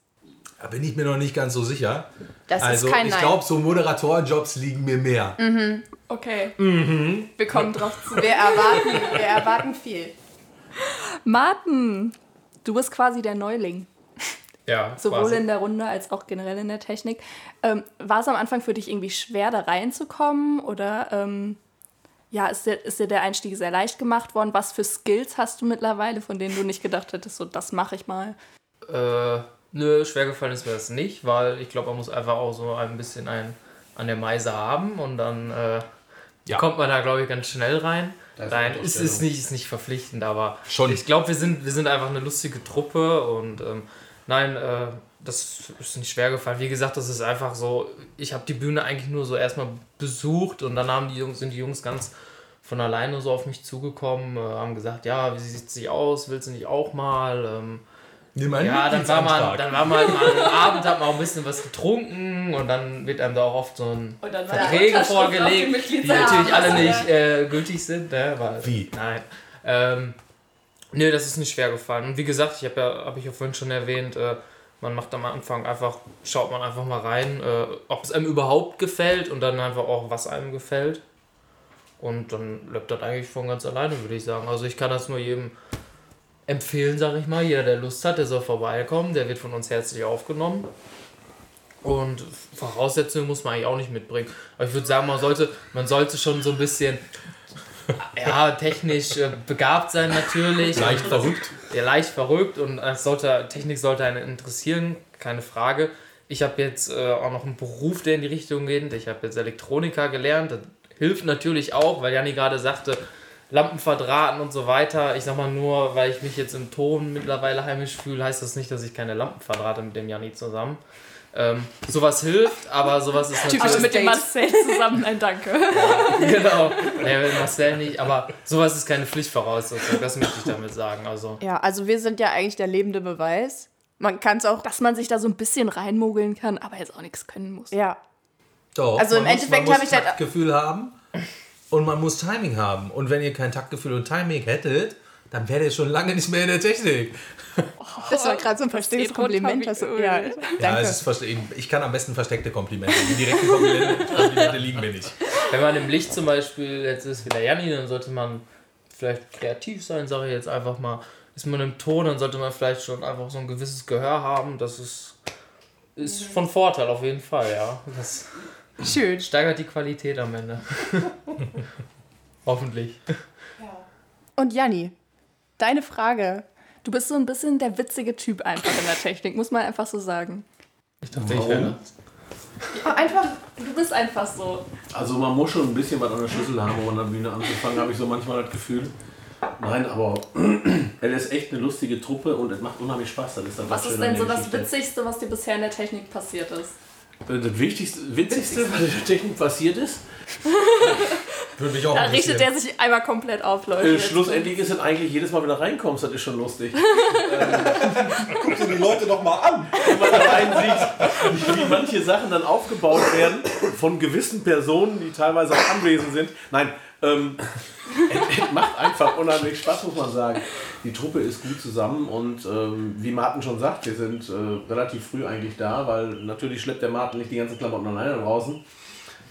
Da bin ich mir noch nicht ganz so sicher. Das also ist kein ich glaube, so Moderatorenjobs liegen mir mehr. Okay. Wir kommen drauf zu. Wir erwarten, wir erwarten viel. Martin, du bist quasi der Neuling. Ja, Sowohl quasi. in der Runde als auch generell in der Technik. Ähm, war es am Anfang für dich irgendwie schwer, da reinzukommen? Oder ähm, ja, ist dir, ist dir der Einstieg sehr leicht gemacht worden? Was für Skills hast du mittlerweile, von denen du nicht gedacht hättest, so das mache ich mal? Äh, nö, schwer gefallen ist mir das nicht, weil ich glaube, man muss einfach auch so ein bisschen ein an der Meise haben und dann äh, Ja. kommt man da, glaube ich, ganz schnell rein. ist Nein, es ist Unterstellung. nicht, ist nicht verpflichtend, aber Schon. ich glaube, wir sind, wir sind einfach eine lustige Truppe und ähm, nein, äh, das ist nicht schwer gefallen. Wie gesagt, das ist einfach so, ich habe die Bühne eigentlich nur so erstmal besucht und dann haben die Jungs, sind die Jungs ganz von alleine so auf mich zugekommen, äh, haben gesagt, ja, wie sieht sie aus, willst du nicht auch mal? Ähm, ja, dann war man, dann war man mal am Abend, hat man auch ein bisschen was getrunken und dann wird einem da auch oft so ein Verträge vorgelegt, die natürlich alle nicht äh, gültig sind. Ne? Weil, Wie? Nein. Ähm, nee, das ist nicht schwer gefallen. Und wie gesagt, ich habe ja, habe ich ja vorhin schon erwähnt, äh, man macht am Anfang einfach, schaut man einfach mal rein, äh, ob es einem überhaupt gefällt und dann einfach auch, was einem gefällt. Und dann läuft das eigentlich von ganz alleine, würde ich sagen. Also ich kann das nur jedem empfehlen, sage ich mal. Jeder, der Lust hat, der soll vorbeikommen. Der wird von uns herzlich aufgenommen. Und Voraussetzungen muss man eigentlich auch nicht mitbringen. Aber ich würde sagen, man sollte, man sollte schon so ein bisschen ja, technisch äh, begabt sein natürlich. Leicht verrückt. Ja, leicht verrückt und es sollte, Technik sollte einen interessieren, keine Frage. Ich habe jetzt äh, auch noch einen Beruf, der in die Richtung geht. Ich habe jetzt Elektroniker gelernt. Das hilft natürlich auch, weil Janni gerade sagte, Lampen verdrahten und so weiter. Ich sag mal nur, weil ich mich jetzt im Ton mittlerweile heimisch fühle, heißt das nicht, dass ich keine Lampen verdrahte mit dem Janni zusammen. Ähm, sowas hilft, aber sowas ist natürlich. Also mit dem Marcel zusammen, ein Danke. Ja, genau. Nee, mit Marcel nicht, aber sowas ist keine Pflichtvoraussetzung, das möchte ich damit sagen. Also. Ja, also wir sind ja eigentlich der lebende Beweis. Man kann es auch. Dass man sich da so ein bisschen reinmogeln kann, aber jetzt auch nichts können muss. Ja. Doch, Also im muss- Endeffekt habe ich halt- Taktgefühl haben und man muss Timing haben. Und wenn ihr kein Taktgefühl und Timing hättet, dann wärt ihr schon lange nicht mehr in der Technik. Das war gerade so ein verstecktes geht Kompliment. Das, wie ja. Ja, es ist verste- ich kann am besten versteckte Komplimente. Die direkten Komplimente, Komplimente liegen mir nicht. Wenn man im Licht zum Beispiel, jetzt ist wieder Janni, dann sollte man vielleicht kreativ sein, sage ich jetzt einfach mal. Ist man im Ton, dann sollte man vielleicht schon einfach so ein gewisses Gehör haben. Das ist, ist von Vorteil auf jeden Fall, ja. Das Schön. steigert die Qualität am Ende. Hoffentlich. Und Janni, deine Frage. Du bist so ein bisschen der witzige Typ einfach in der Technik, muss man einfach so sagen. Ich dachte, ich wäre Einfach, du bist einfach so. Also man muss schon ein bisschen was an der Schlüssel haben, um an der Bühne anzufangen, habe ich so manchmal das Gefühl. Nein, aber es ist echt eine lustige Truppe und es macht unheimlich Spaß. Das ist dann Was ist denn so das. Witzigste, was dir bisher in der Technik passiert ist? Äh, Das Wichtigste, Witzigste, was in der Technik passiert ist, Würde mich auch Da richtet er sich einmal komplett auf, Leute. äh, schlussendlich ist es eigentlich jedes Mal, wenn du reinkommst, das ist schon lustig. Guck dir die Leute doch mal an. Wenn man allein sieht, wie manche Sachen dann aufgebaut werden von gewissen Personen, die teilweise auch anwesend sind. Nein, ähm, es, es macht einfach unheimlich Spaß, muss man sagen. Die Truppe ist gut zusammen und ähm, wie Martin schon sagt, wir sind äh, relativ früh eigentlich da, weil natürlich schleppt der Martin nicht die ganzen Klamotten alleine draußen.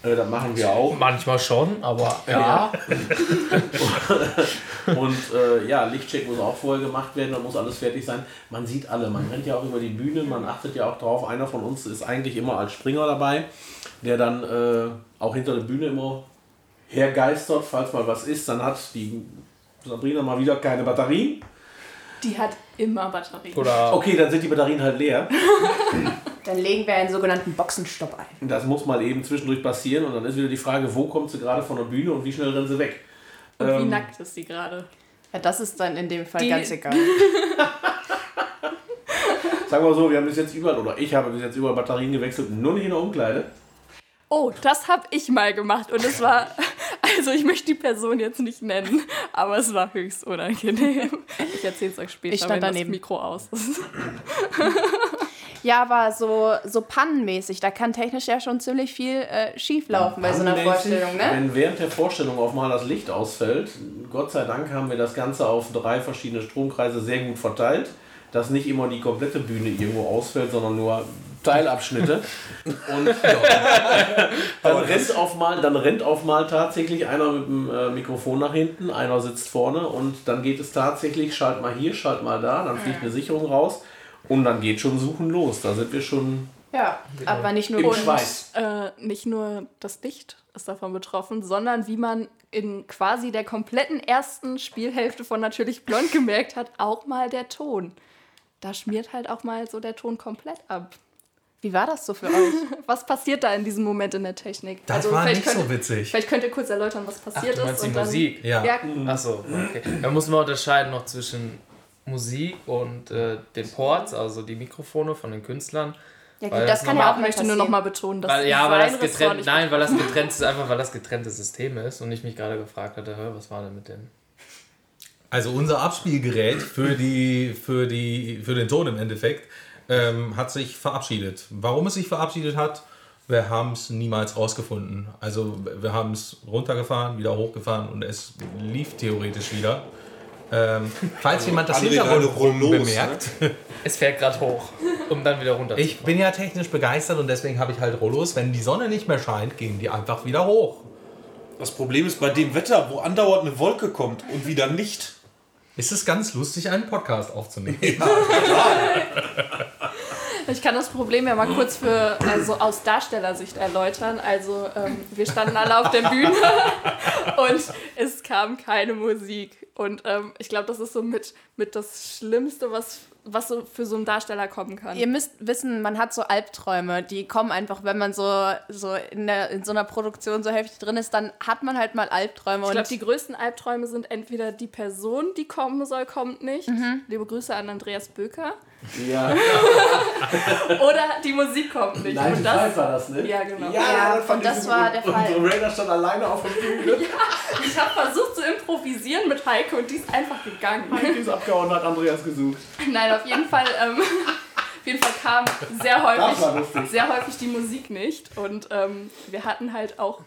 Äh, das machen wir auch. Manchmal schon, aber Ja. und äh, ja, Lichtcheck muss auch vorher gemacht werden, dann muss alles fertig sein. Man sieht alle, man rennt ja auch über die Bühne, man achtet ja auch drauf. Einer von uns ist eigentlich immer als Springer dabei, der dann äh, auch hinter der Bühne immer hergeistert, falls mal was ist. Dann hat die Sabrina mal wieder keine Batterien. Die hat immer Batterien. Oder Okay, dann sind die Batterien halt leer. Dann legen wir einen sogenannten Boxenstopp ein. Das muss mal eben zwischendurch passieren und dann ist wieder die Frage, wo kommt sie gerade von der Bühne und wie schnell rennen sie weg. Und wie Ähm, nackt ist sie gerade? Ja, das ist dann in dem Fall Die- ganz egal. Sagen wir so, wir haben bis jetzt überall, oder ich habe bis jetzt überall Batterien gewechselt, nur nicht in der Umkleide. Oh, das habe ich mal gemacht und es war, also ich möchte die Person jetzt nicht nennen, aber es war höchst unangenehm. Ich erzähle es euch später, Ich stand wenn daneben. das Mikro aus ist. Ja, aber so, so pannenmäßig, da kann technisch ja schon ziemlich viel äh, schief laufen bei so einer Vorstellung, ne? Wenn während der Vorstellung auf mal das Licht ausfällt, Gott sei Dank haben wir das Ganze auf drei verschiedene Stromkreise sehr gut verteilt, dass nicht immer die komplette Bühne irgendwo ausfällt, sondern nur Teilabschnitte. Und dann, rennt auf mal, dann rennt auf mal tatsächlich einer mit dem äh, Mikrofon nach hinten, einer sitzt vorne und dann geht es tatsächlich, schalt mal hier, schalt mal da, dann fliegt eine Sicherung raus und dann geht schon Suchen los. Da sind wir schon Ja, aber nicht nur im und, Schweiß. Äh, nicht nur das Licht ist davon betroffen, sondern wie man in quasi der kompletten ersten Spielhälfte von Natürlich Blond gemerkt hat, auch mal der Ton. Da schmiert halt auch mal so der Ton komplett ab. Wie war das so für euch? Was passiert da in diesem Moment in der Technik? Also Das war vielleicht nicht so könnt, witzig. Vielleicht könnt ihr kurz erläutern, was Ach, passiert du meinst ist. die und dann, Musik? Ja. Ja, Achso, okay. Da muss man unterscheiden noch zwischen Musik und äh, den Ports, also die Mikrofone von den Künstlern. Ja, Weil gut, das das kann ja auch möchte nur passieren. noch mal betonen, dass Weil, ja, weil das getrennt, nicht nein, weil das getrennt ist, einfach weil das getrennte Systeme ist und ich mich gerade gefragt hatte, was war denn mit dem? Also unser Abspielgerät für, die, für, die, für den Ton im Endeffekt ähm, hat sich verabschiedet. Warum es sich verabschiedet hat, wir haben es niemals rausgefunden. Also wir haben es runtergefahren, wieder hochgefahren und es lief theoretisch wieder. Ähm, falls jemand das Hintergrund bemerkt, Es fährt gerade hoch, um dann wieder runter ich bin ja technisch begeistert und deswegen habe ich halt Rollos. Wenn die Sonne nicht mehr scheint, gehen die einfach wieder hoch. Das Problem ist bei dem Wetter, wo andauernd eine Wolke kommt und wieder nicht. Ist es ganz lustig, einen Podcast aufzunehmen. Ich kann das Problem ja mal kurz für, also aus Darstellersicht erläutern. Also ähm, wir standen alle auf der Bühne und es kam keine Musik. Und ähm, ich glaube, das ist so mit, mit das Schlimmste, was, was so für so einen Darsteller kommen kann. Ihr müsst wissen, man hat so Albträume, die kommen einfach, wenn man so, so in, der, in so einer Produktion so heftig drin ist, dann hat man halt mal Albträume. Ich Und glaube, die größten Albträume sind entweder die Person, die kommen soll, kommt nicht. Liebe Grüße an Andreas Böker. Ja, Oder die Musik kommt nicht. nein, Und das, Five war das, ne? ja, genau. Ja, fand und ich das so war gut. der Fall. Und Raider stand alleine auf der Bühne. Ich habe versucht zu improvisieren mit Heike und die ist einfach gegangen. Die ist abgehauen und hat Andreas gesucht. Nein, auf jeden Fall, ähm, auf jeden Fall kam sehr war häufig, sehr häufig die Musik nicht. Und ähm, wir hatten halt auch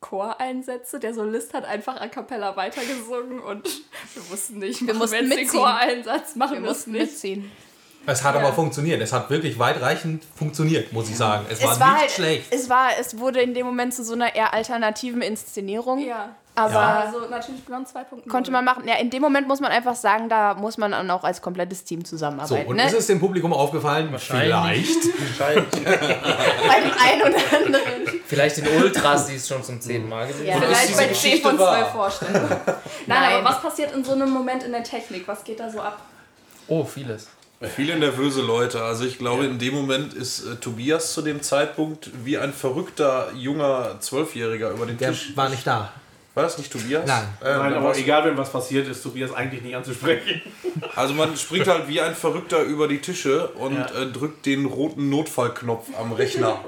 Choreinsätze. Der Solist hat einfach a cappella weitergesungen und wir wussten nicht, wir mussten jetzt den mitziehen. Choreinsatz, machen wir mussten nicht. mitziehen. Es hat Ja. aber funktioniert. Es hat wirklich weitreichend funktioniert, muss ich sagen. Es war, Es war nicht halt, schlecht. es war, es wurde in dem Moment zu so einer eher alternativen Inszenierung. Ja, Aber Ja. also natürlich Blond 2.0. konnte man machen. Ja, in dem Moment muss man einfach sagen, da muss man dann auch als komplettes Team So, zusammenarbeiten. und ne? ist es dem Publikum aufgefallen? Wahrscheinlich. Vielleicht. Wahrscheinlich. Bei dem einen oder anderen. Vielleicht den Ultras, die es schon zum zehnten Mal gesehen Ja. haben. Vielleicht diese bei 10 Geschichte von wahr? 12 Vorstellungen. Nein, Nein. aber was passiert in so einem Moment in der Technik? Was geht da so ab? Oh, vieles. Viele nervöse Leute. Also ich glaube, in dem Moment ist äh, Tobias zu dem Zeitpunkt wie ein verrückter junger Zwölfjähriger über den Der Tisch. war nicht da. War das nicht Tobias? Nein. Äh, Nein, aber egal, wenn was passiert ist, Tobias eigentlich nicht anzusprechen. Also man springt halt wie ein Verrückter über die Tische und Ja. äh, drückt den roten Notfallknopf am Rechner.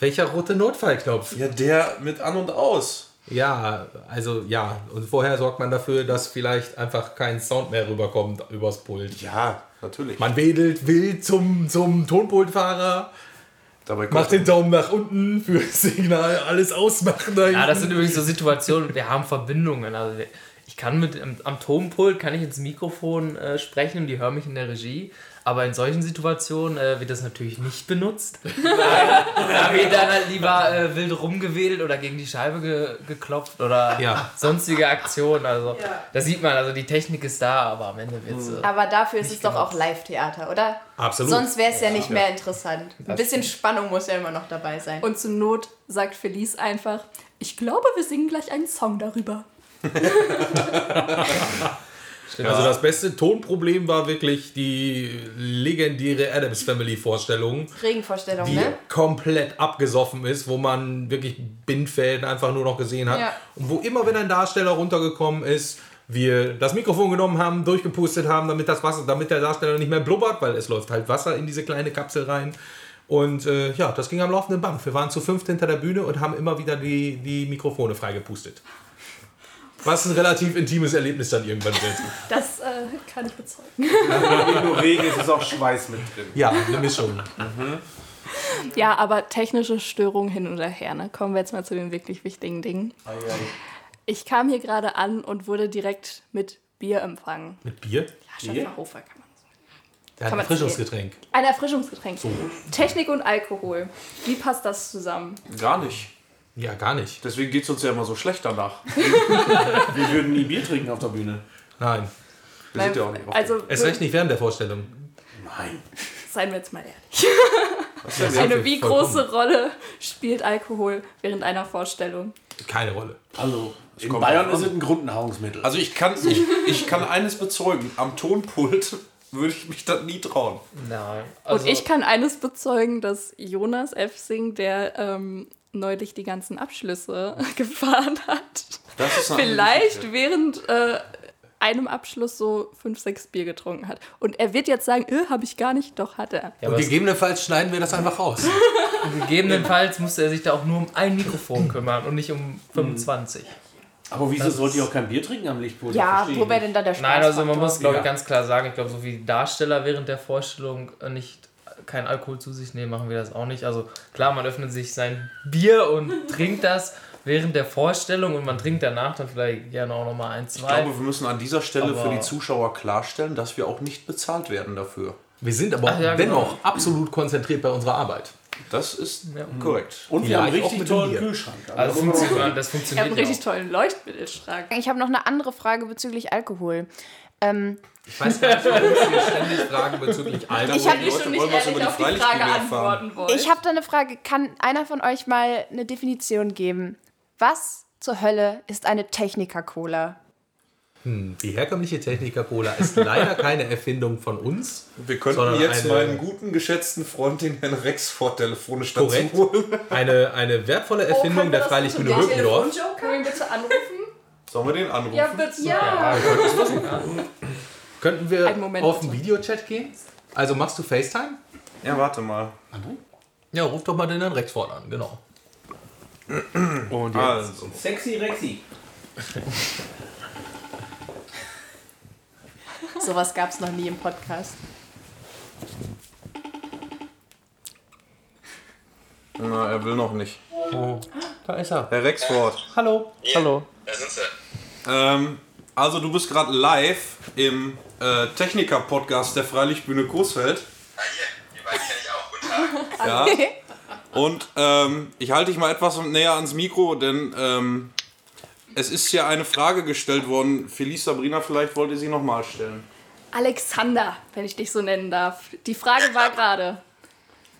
Welcher rote Notfallknopf? Ja, der mit an und aus. Ja, also ja. Und vorher sorgt man dafür, dass vielleicht einfach kein Sound mehr rüberkommt übers Pult. Ja, natürlich. Man wedelt wild zum, zum Tonpultfahrer, Dabei macht den Daumen nach unten für das Signal, alles ausmachen. Da Ja, das sind übrigens so Situationen, wir haben Verbindungen. Also ich kann mit am, am Tonpult kann ich ins Mikrofon äh, sprechen und die hören mich in der Regie. Aber in solchen Situationen äh, wird das natürlich nicht benutzt. da wird dann halt lieber äh, wild rumgewedelt oder gegen die Scheibe ge geklopft oder Ja. sonstige Aktionen. Also da sieht man, also die Technik ist da, aber am Ende wird es. Äh, Aber dafür ist es doch auch Live-Theater, oder? Absolut. Sonst wäre es ja nicht mehr interessant. Ein Das bisschen Spannung muss ja immer noch dabei sein. Und zur Not sagt Felice einfach, ich glaube, wir singen gleich einen Song darüber. Also das beste Tonproblem war wirklich die legendäre Adams Family Vorstellung, Regenvorstellung, die ne? komplett abgesoffen ist, wo man wirklich Bindfäden einfach nur noch gesehen hat. Ja. Und wo immer, wenn ein Darsteller runtergekommen ist, wir das Mikrofon genommen haben, durchgepustet haben, damit das Wasser, damit der Darsteller nicht mehr blubbert, weil es läuft halt Wasser in diese kleine Kapsel rein. Und äh, ja, das ging am laufenden Band. Wir waren zu fünft hinter der Bühne und haben immer wieder die, die Mikrofone freigepustet. Was ein relativ intimes Erlebnis dann irgendwann wird. Das äh, kann ich bezeugen. Nicht nur Regen, es ist auch Schweiß mit drin. Ja, eine Mischung. Ja, aber technische Störungen hin oder her. Ne? Kommen wir jetzt mal zu den wirklich wichtigen Dingen. Ich kam hier gerade an und wurde direkt mit Bier empfangen. Mit Bier? Ja, Bier? Schäferhofer kann man sagen. Ja, ein Kann man Erfrischungsgetränk. Ein Erfrischungsgetränk. Technik und Alkohol. Wie passt das zusammen? Gar nicht. Ja, gar nicht. Deswegen geht es uns ja immer so schlecht danach. Wir würden nie Bier trinken auf der Bühne. Nein. Wir sind ja auch nicht also, Es recht nicht während der Vorstellung. Nein. seien wir jetzt mal ehrlich. Ja, Eine wie vollkommen. große Rolle spielt Alkohol während einer Vorstellung? Keine Rolle. Also, in Bayern ist es ein Grundnahrungsmittel. Also ich kann, ich, ich kann eines bezeugen. Am Tonpult würde ich mich das nie trauen. nein. Also, und ich kann eines bezeugen, dass Jonas Efsing, der ähm, neulich die ganzen Abschlüsse gefahren hat, vielleicht während äh, einem Abschluss so fünf, sechs Bier getrunken hat. Und er wird jetzt sagen, äh, habe ich gar nicht. Doch, hat er. Ja, Und gegebenenfalls schneiden wir das einfach raus. gegebenenfalls musste er sich da auch nur um ein Mikrofon kümmern und nicht um 25. Aber wieso Das sollt ihr ist- auch kein Bier trinken am Lichtpol? Ja, ich wo wäre denn da der Spaß? Nein, also man muss, glaube ich, Ja. ganz klar sagen, ich glaube, so wie Darsteller während der Vorstellung nicht kein Alkohol zu sich nehmen, machen wir das auch nicht. Also klar, man öffnet sich sein Bier und trinkt das während der Vorstellung und man trinkt danach dann vielleicht gerne auch nochmal ein, Ich zwei. glaube, wir müssen an dieser Stelle für Aber- die Zuschauer klarstellen, dass wir auch nicht bezahlt werden dafür. Wir sind aber ja, dennoch genau. absolut konzentriert bei unserer Arbeit. Das ist Ja. korrekt. Und wir haben einen richtig tollen Bier. Kühlschrank. also das man auch funktioniert, das Er hat funktioniert einen ja richtig tollen Leuchtmittelschrank. Ich habe noch eine andere Frage bezüglich Alkohol. Ähm, Ich weiß gar nicht, warum wir ständig fragen bezüglich Alkohol. Ich hab Die die Leute schon nicht wollen ehrlich über die auf die Frage antworten wollt. ich habe da eine Frage. Kann einer von euch mal eine Definition geben? Was zur Hölle ist eine Techniker-Cola? Die herkömmliche Techniker-Cola ist leider keine Erfindung von uns. Wir könnten jetzt eine- meinen guten, geschätzten Freund, den Herrn Rexford, telefonisch dazu Korrekt. holen. Eine, eine wertvolle Erfindung der Freilichtbühne Rückendorf. Können wir bitte anrufen? Sollen wir den anrufen? Ja, bitte. Ja. Könnten wir Moment, auf den. Videochat gehen? Also machst du FaceTime? Ja, warte mal. Ja, ruf doch mal den Herrn Rexford an, genau. Und jetzt. Also, Sexy Rexy. Sowas gab es noch nie im Podcast. na, er will noch nicht. Da ist er. Herr Rexford. Hallo. Hallo. Da sind sie. Ähm, also du bist gerade live im äh, Techniker-Podcast der Freilichtbühne Coesfeld. Ah, hier, die beiden kenne ich auch. Guten Tag. Ja. Und ähm, ich halte dich mal etwas näher ans Mikro, denn ähm, es ist hier eine Frage gestellt worden. Felice Sabrina, vielleicht wollt ihr sie nochmal stellen. Alexander, wenn ich dich so nennen darf. Die Frage war gerade,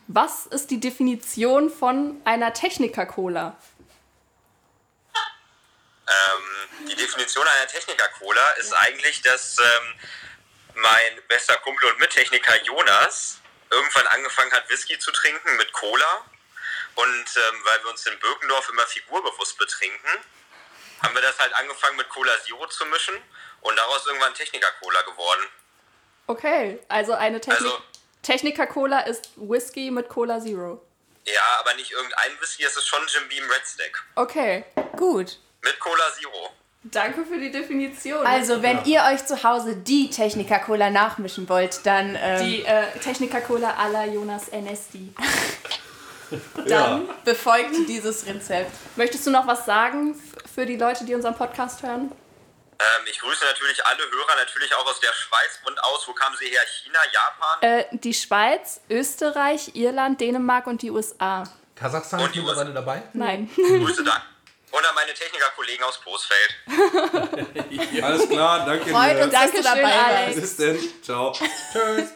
was ist die Definition von einer Techniker-Cola? Ähm, die Definition einer Techniker-Cola ist eigentlich, dass ähm, mein bester Kumpel und Mittechniker Jonas irgendwann angefangen hat, Whisky zu trinken mit Cola. Und ähm, weil wir uns in Birkendorf immer figurbewusst betrinken, haben wir das halt angefangen mit Cola Zero zu mischen und daraus irgendwann Techniker-Cola geworden. Okay, also eine Technik Also- Techniker-Cola ist Whisky mit Cola Zero. Ja, aber nicht irgendein Whisky, es ist schon Jim Beam Red Stack. Okay, Gut. Mit Cola Zero. Danke für die Definition. Also, wenn ihr euch zu Hause die Techniker-Cola nachmischen wollt, dann. Ähm, die äh, Techniker-Cola à la Jonas Ernesti. dann befolgt dieses Rezept. Möchtest du noch was sagen für die Leute, die unseren Podcast hören? Ähm, ich grüße natürlich alle Hörer, natürlich auch aus der Schweiz und aus, wo kamen sie her? China, Japan? Äh, die Schweiz, Österreich, Irland, Dänemark und die USA. Kasachstan Und ist mittlerweile dabei? Nein. Grüße dann. Und an meine Techniker-Kollegen aus Coesfeld. Alles klar, danke Freut dir. uns, dass du dabei Alex. warst. Bis denn. Ciao. Tschüss.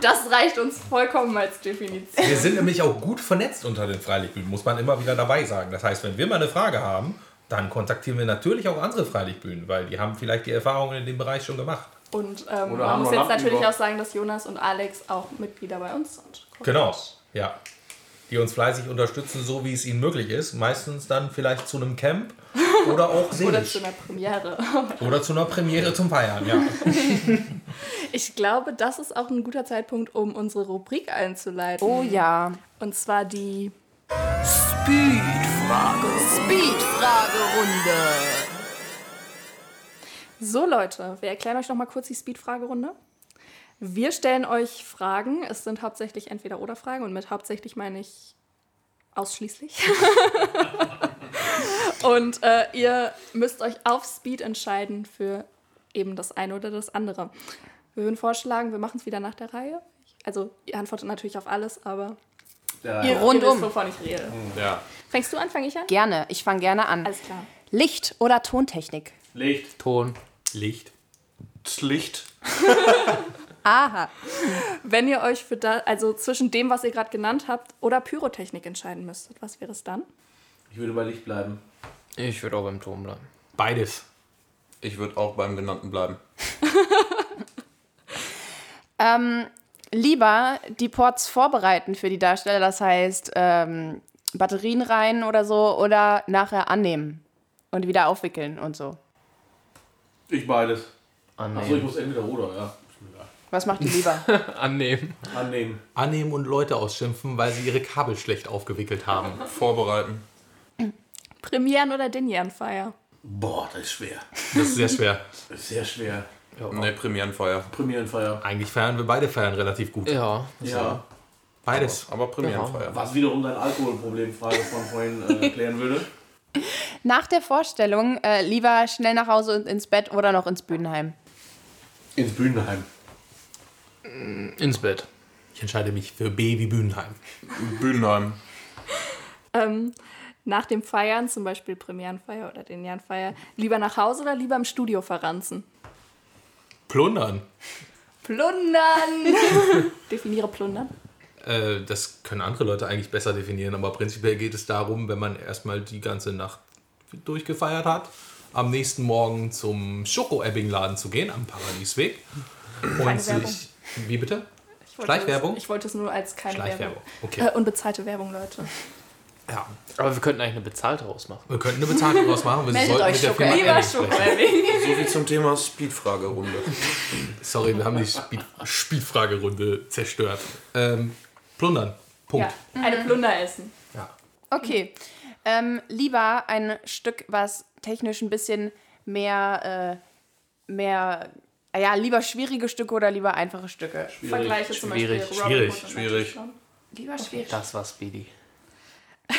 Das reicht uns vollkommen als Definition. Wir sind nämlich auch gut vernetzt unter den Freilichtbühnen, muss man immer wieder dabei sagen. Das heißt, wenn wir mal eine Frage haben, dann kontaktieren wir natürlich auch andere Freilichtbühnen, weil die haben vielleicht die Erfahrungen in dem Bereich schon gemacht. Und ähm, Oder man muss jetzt natürlich auch sagen, dass Jonas und Alex auch Mitglieder bei uns sind. Genau, ja. Die uns fleißig unterstützen, so wie es ihnen möglich ist. Meistens dann vielleicht zu einem Camp oder auch Oder selig. zu einer Premiere. Oder zu einer Premiere zum Feiern, ja. Ich glaube, das ist auch ein guter Zeitpunkt, um unsere Rubrik einzuleiten. Oh ja. Und zwar die Speed-Fragerunde. So Leute, wir erklären euch noch mal kurz die Speed-Fragerunde. Wir stellen euch Fragen. Es sind hauptsächlich Entweder-Oder-Fragen und mit hauptsächlich meine ich ausschließlich. und äh, ihr müsst euch auf Speed entscheiden für eben das eine oder das andere. Wir würden vorschlagen, wir machen es wieder nach der Reihe. Also ihr antwortet natürlich auf alles, aber Ja, ihr, ihr Rundum. wisst, wovon ich rede. Ja. Fängst du an, fange ich an? Gerne, ich fange gerne an. Alles klar. Licht oder Tontechnik? Licht. Ton. Licht. Das Licht. Aha. Wenn ihr euch für da, also zwischen dem, was ihr gerade genannt habt, oder Pyrotechnik entscheiden müsstet, was wäre es dann? Ich würde bei Licht bleiben. Ich würde auch beim Ton bleiben. Beides. Ich würde auch beim genannten bleiben. Ähm, lieber die Ports vorbereiten für die Darsteller, das heißt ähm, Batterien rein oder so, oder nachher annehmen und wieder aufwickeln und so. Ich beides. Achso, ich Annehmen. muss entweder oder, ja. Was macht ihr lieber? Annehmen. Annehmen. Annehmen und Leute ausschimpfen, weil sie ihre Kabel schlecht aufgewickelt haben. Vorbereiten. Premieren oder Dinjanfeier? Boah, das ist schwer. Das ist sehr schwer. Das ist sehr schwer. Ne, Premierenfeier. Premierenfeier. Eigentlich feiern wir beide feiern relativ gut. Ja. Ja. Beides. Aber Premierenfeier. Was wiederum dein Alkoholproblemfrage von vorhin äh, erklären würde. Nach der Vorstellung äh, lieber schnell nach Hause und ins Bett oder noch ins Bühnenheim? Ins Bühnenheim. Ins Bett. Ich entscheide mich für B wie Bühnenheim. Bühnenheim. Ähm, nach dem Feiern, zum Beispiel Premierenfeier oder Dinjanfeier, lieber nach Hause oder lieber im Studio verranzen? Plundern. Plundern! Definiere Plundern. Äh, das können andere Leute eigentlich besser definieren, aber prinzipiell geht es darum, wenn man erstmal die ganze Nacht durchgefeiert hat, am nächsten Morgen zum Schoko-Ebbing-Laden zu gehen, am Paradiesweg. Und sich. Wie bitte? Schleichwerbung? Es, ich wollte es nur als keine Schleichwerbung, Werbung. okay. Äh, unbezahlte Werbung, Leute. Ja. Aber wir könnten eigentlich eine bezahlte rausmachen. Wir könnten eine Bezahlung draus machen, wir Meldet sollten euch, mit der. Firma sprechen. So viel zum Thema Speed-Fragerunde. Sorry, wir haben die Spiel Spielfragerunde zerstört. Ähm, plundern. Punkt. Ja, eine Plunder essen. Ja. Okay. Ähm, lieber ein Stück, was technisch ein bisschen mehr, äh, mehr, ja, lieber schwierige Stücke oder lieber einfache Stücke? Vergleiche zum Schwierig, Beispiel Robin schwierig, Hood und schwierig. Lieber schwierig. Das war Speedy.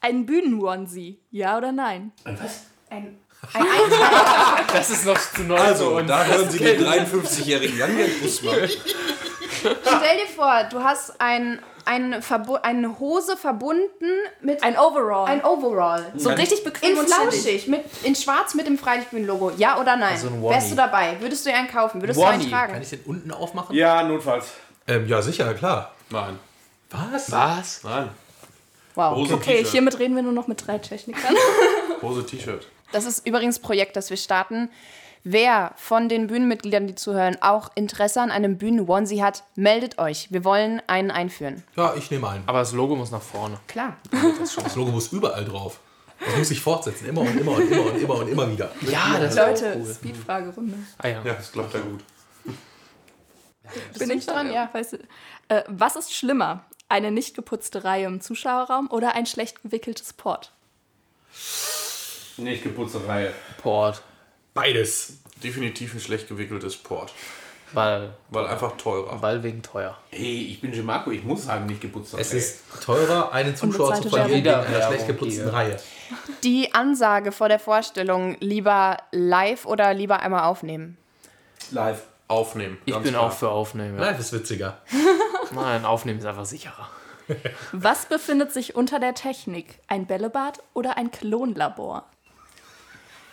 Ein Bühnen-Onesie, ja oder nein? Ein was? Ein, ein. Das ist noch zu neu Also, da hören Sie den 53-jährigen Jan Busmann. Stell dir vor, du hast ein, ein Verbu eine Hose verbunden mit Ein Overall. ein Overall. so richtig bequem In und flauschig, mit, in schwarz mit dem Freilichtbühnen-Logo. Ja oder nein? Also. Wärst du dabei? Würdest du einen kaufen? Würdest Onesie. du einen tragen? Kann ich den unten aufmachen? Ja, notfalls. Ähm, ja, sicher, klar. Nein. Was? Was? Nein. Wow. Hose, Okay, hiermit reden wir nur noch mit drei Technikern. Hose, T-Shirt. Das ist übrigens ein Projekt, das wir starten. Wer von den Bühnenmitgliedern, die zuhören, auch Interesse an einem Bühnen-Onesie hat, meldet euch. Wir wollen einen einführen. Ja, ich nehme einen. Aber das Logo muss nach vorne. Klar. Das Logo muss überall drauf. Das muss sich fortsetzen. Immer und immer und immer und immer und immer wieder. Ja, das Leute, Speed-Fragerunde. Ah ja. Ja, das klappt ja gut. Bin ich dran? dran? Ja. Weißt du, äh, was ist schlimmer? Eine nicht geputzte Reihe im Zuschauerraum oder ein schlecht gewickeltes Port? Nicht geputzte Reihe. Port. Beides. Definitiv ein schlecht gewickeltes Port. Weil, Weil einfach teurer. weil wegen teuer. Hey, ich bin Gemarco, ich muss sagen, nicht geputzte Es Reihe. ist teurer, einen Zuschauer zu verlieren wegen Werbung. einer schlecht geputzten Reihe. Die Ansage vor der Vorstellung, lieber live oder lieber einmal aufnehmen? live. Aufnehmen. Ich bin klar. auch für Aufnehmen. Ja. Live ist witziger. Nein, Aufnehmen ist einfach sicherer. Was befindet sich unter der Technik? Ein Bällebad oder ein Klonlabor?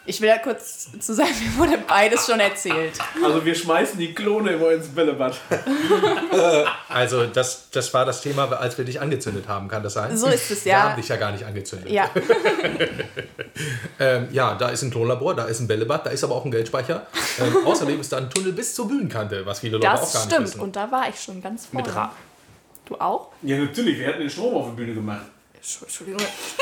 Ich will da kurz zu sagen, mir wurde beides schon erzählt. Also wir schmeißen die Klone immer ins Bällebad. Also, das, das war das Thema, als wir dich angezündet haben, kann das sein? So ist es, Wir ja. haben dich ja gar nicht angezündet. Ja, Ähm, ja, da ist ein Klonlabor, da ist ein Bällebad, da ist aber auch ein Geldspeicher. Ähm, außerdem ist da ein Tunnel bis zur Bühnenkante, was viele Leute auch Das gar nicht stimmt. wissen. Und da war ich schon ganz vorne. Mit Rad. Du auch? Ja, natürlich, wir hätten den Strom auf der Bühne gemacht. Entschuldigung,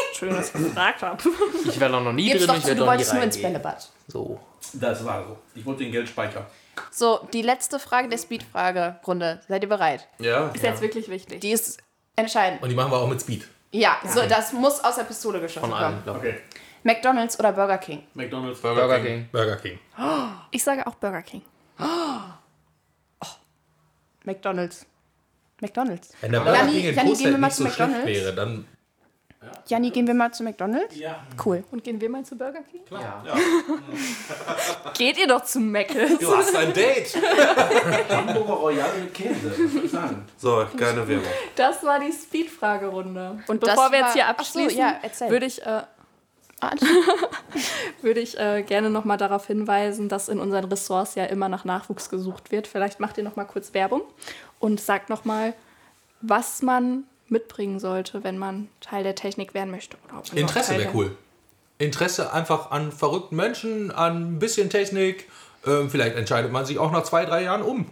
Entschuldigung dass ich gefragt habe. Ich war noch nie gib's drin, ich zu, werde du noch nie wolltest nur ins reingehen. Bällebad. So. Das war so. Ich wollte den Geldspeicher. So, die letzte Frage der Speed-Frage-Runde. Seid ihr bereit? Ja. Ist jetzt wirklich wichtig. Die ist entscheidend. Und die machen wir auch mit Speed. Ja, so, das muss aus der Pistole geschossen Von allen, kommen. glaube ich. Okay. McDonalds oder Burger King? McDonalds. Burger King. Burger King. Ich sage auch Burger King. McDonalds. McDonalds. Wenn der Burger Janni- King in Janni, gehen wir mal nicht zu so schlecht McDonald's? wäre, dann Janni, gehen wir mal zu McDonalds? Ja. Cool. Und gehen wir mal zu Burger King? Ja. Geht ihr doch zu Mc's. Du hast ein Date. Hamburger Royal mit Käse. So, keine Werbung. Das war die Speed-Fragerunde. Und bevor wir jetzt hier Ach so, abschließen, ja, würde ich, äh, würde ich äh, gerne nochmal darauf hinweisen, dass in unseren Ressorts ja immer nach Nachwuchs gesucht wird. Vielleicht macht ihr nochmal kurz Werbung und sagt nochmal, was man mitbringen sollte, wenn man Teil der Technik werden möchte. Interesse wäre cool. Interesse einfach an verrückten Menschen, an ein bisschen Technik. Ähm, vielleicht entscheidet man sich auch nach zwei, drei Jahren um.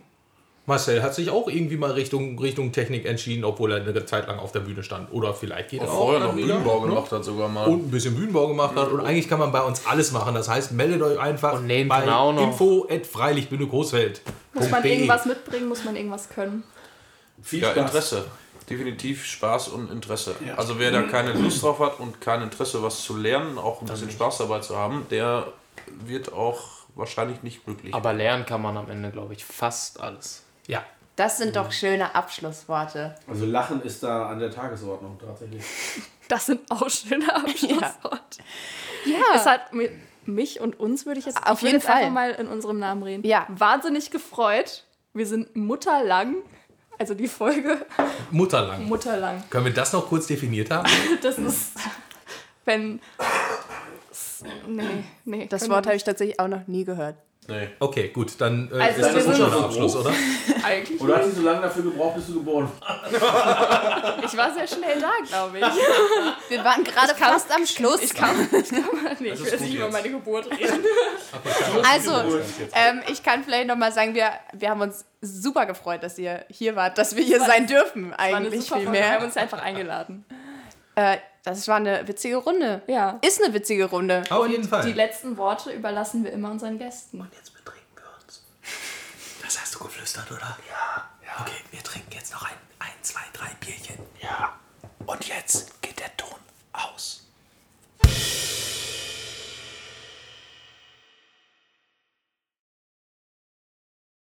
Marcel hat sich auch irgendwie mal Richtung, Richtung Technik entschieden, obwohl er eine Zeit lang auf der Bühne stand. Oder vielleicht geht er auch Vorher noch wieder, Bühnenbau ne? gemacht hat sogar mal. und ein bisschen Bühnenbau gemacht hat. Und eigentlich kann man bei uns alles machen. Das heißt, meldet euch einfach Und nähen bei auch noch. info at freilichtbühne Großfeld. Muss man irgendwas mitbringen? Muss man irgendwas können? Viel ja, Spaß. Interesse. Definitiv Spaß und Interesse. Also wer da keine Lust drauf hat und kein Interesse, was zu lernen, auch ein bisschen Spaß dabei zu haben, der wird auch wahrscheinlich nicht glücklich. Aber lernen kann man am Ende, glaube ich, fast alles. Ja. Das sind doch schöne Abschlussworte. Also Lachen ist da an der Tagesordnung tatsächlich. Das sind auch schöne Abschlussworte. Es hat mi- mich und uns, würde ich jetzt, Auf ich jeden jetzt Fall. einfach mal in unserem Namen reden. Ja. Wahnsinnig gefreut. Wir sind mutterlang. Also die Folge Mutterlang. mutterlang. Können wir das noch kurz definiert haben? Das ist, wenn. Nee, nee. Das Wort habe ich tatsächlich auch noch nie gehört. Nee. Okay, gut, dann äh, Also ist das schon ein Abschluss, oder? nicht eigentlich. Oder hat sie so lange dafür gebraucht, bis du geboren warst? Ich war sehr schnell da, glaube ich. Wir waren gerade fast am Schluss. Ich kann, ich kann nee, ich will jetzt nicht über meine Geburt reden. Also, ähm, ich kann vielleicht noch mal sagen, wir, wir haben uns super gefreut, dass ihr hier wart, dass wir hier war- sein dürfen, eigentlich super viel Folge. Wir haben uns einfach eingeladen. Äh, das war eine witzige Runde. Ja. Ist eine witzige Runde. Auf jeden Fall. Die letzten Worte überlassen wir immer unseren Gästen. Jetzt betrinken wir uns. Das hast du geflüstert, oder? Ja. ja. Okay, wir trinken jetzt noch ein, ein, zwei, drei Bierchen. Ja. Und jetzt geht der Ton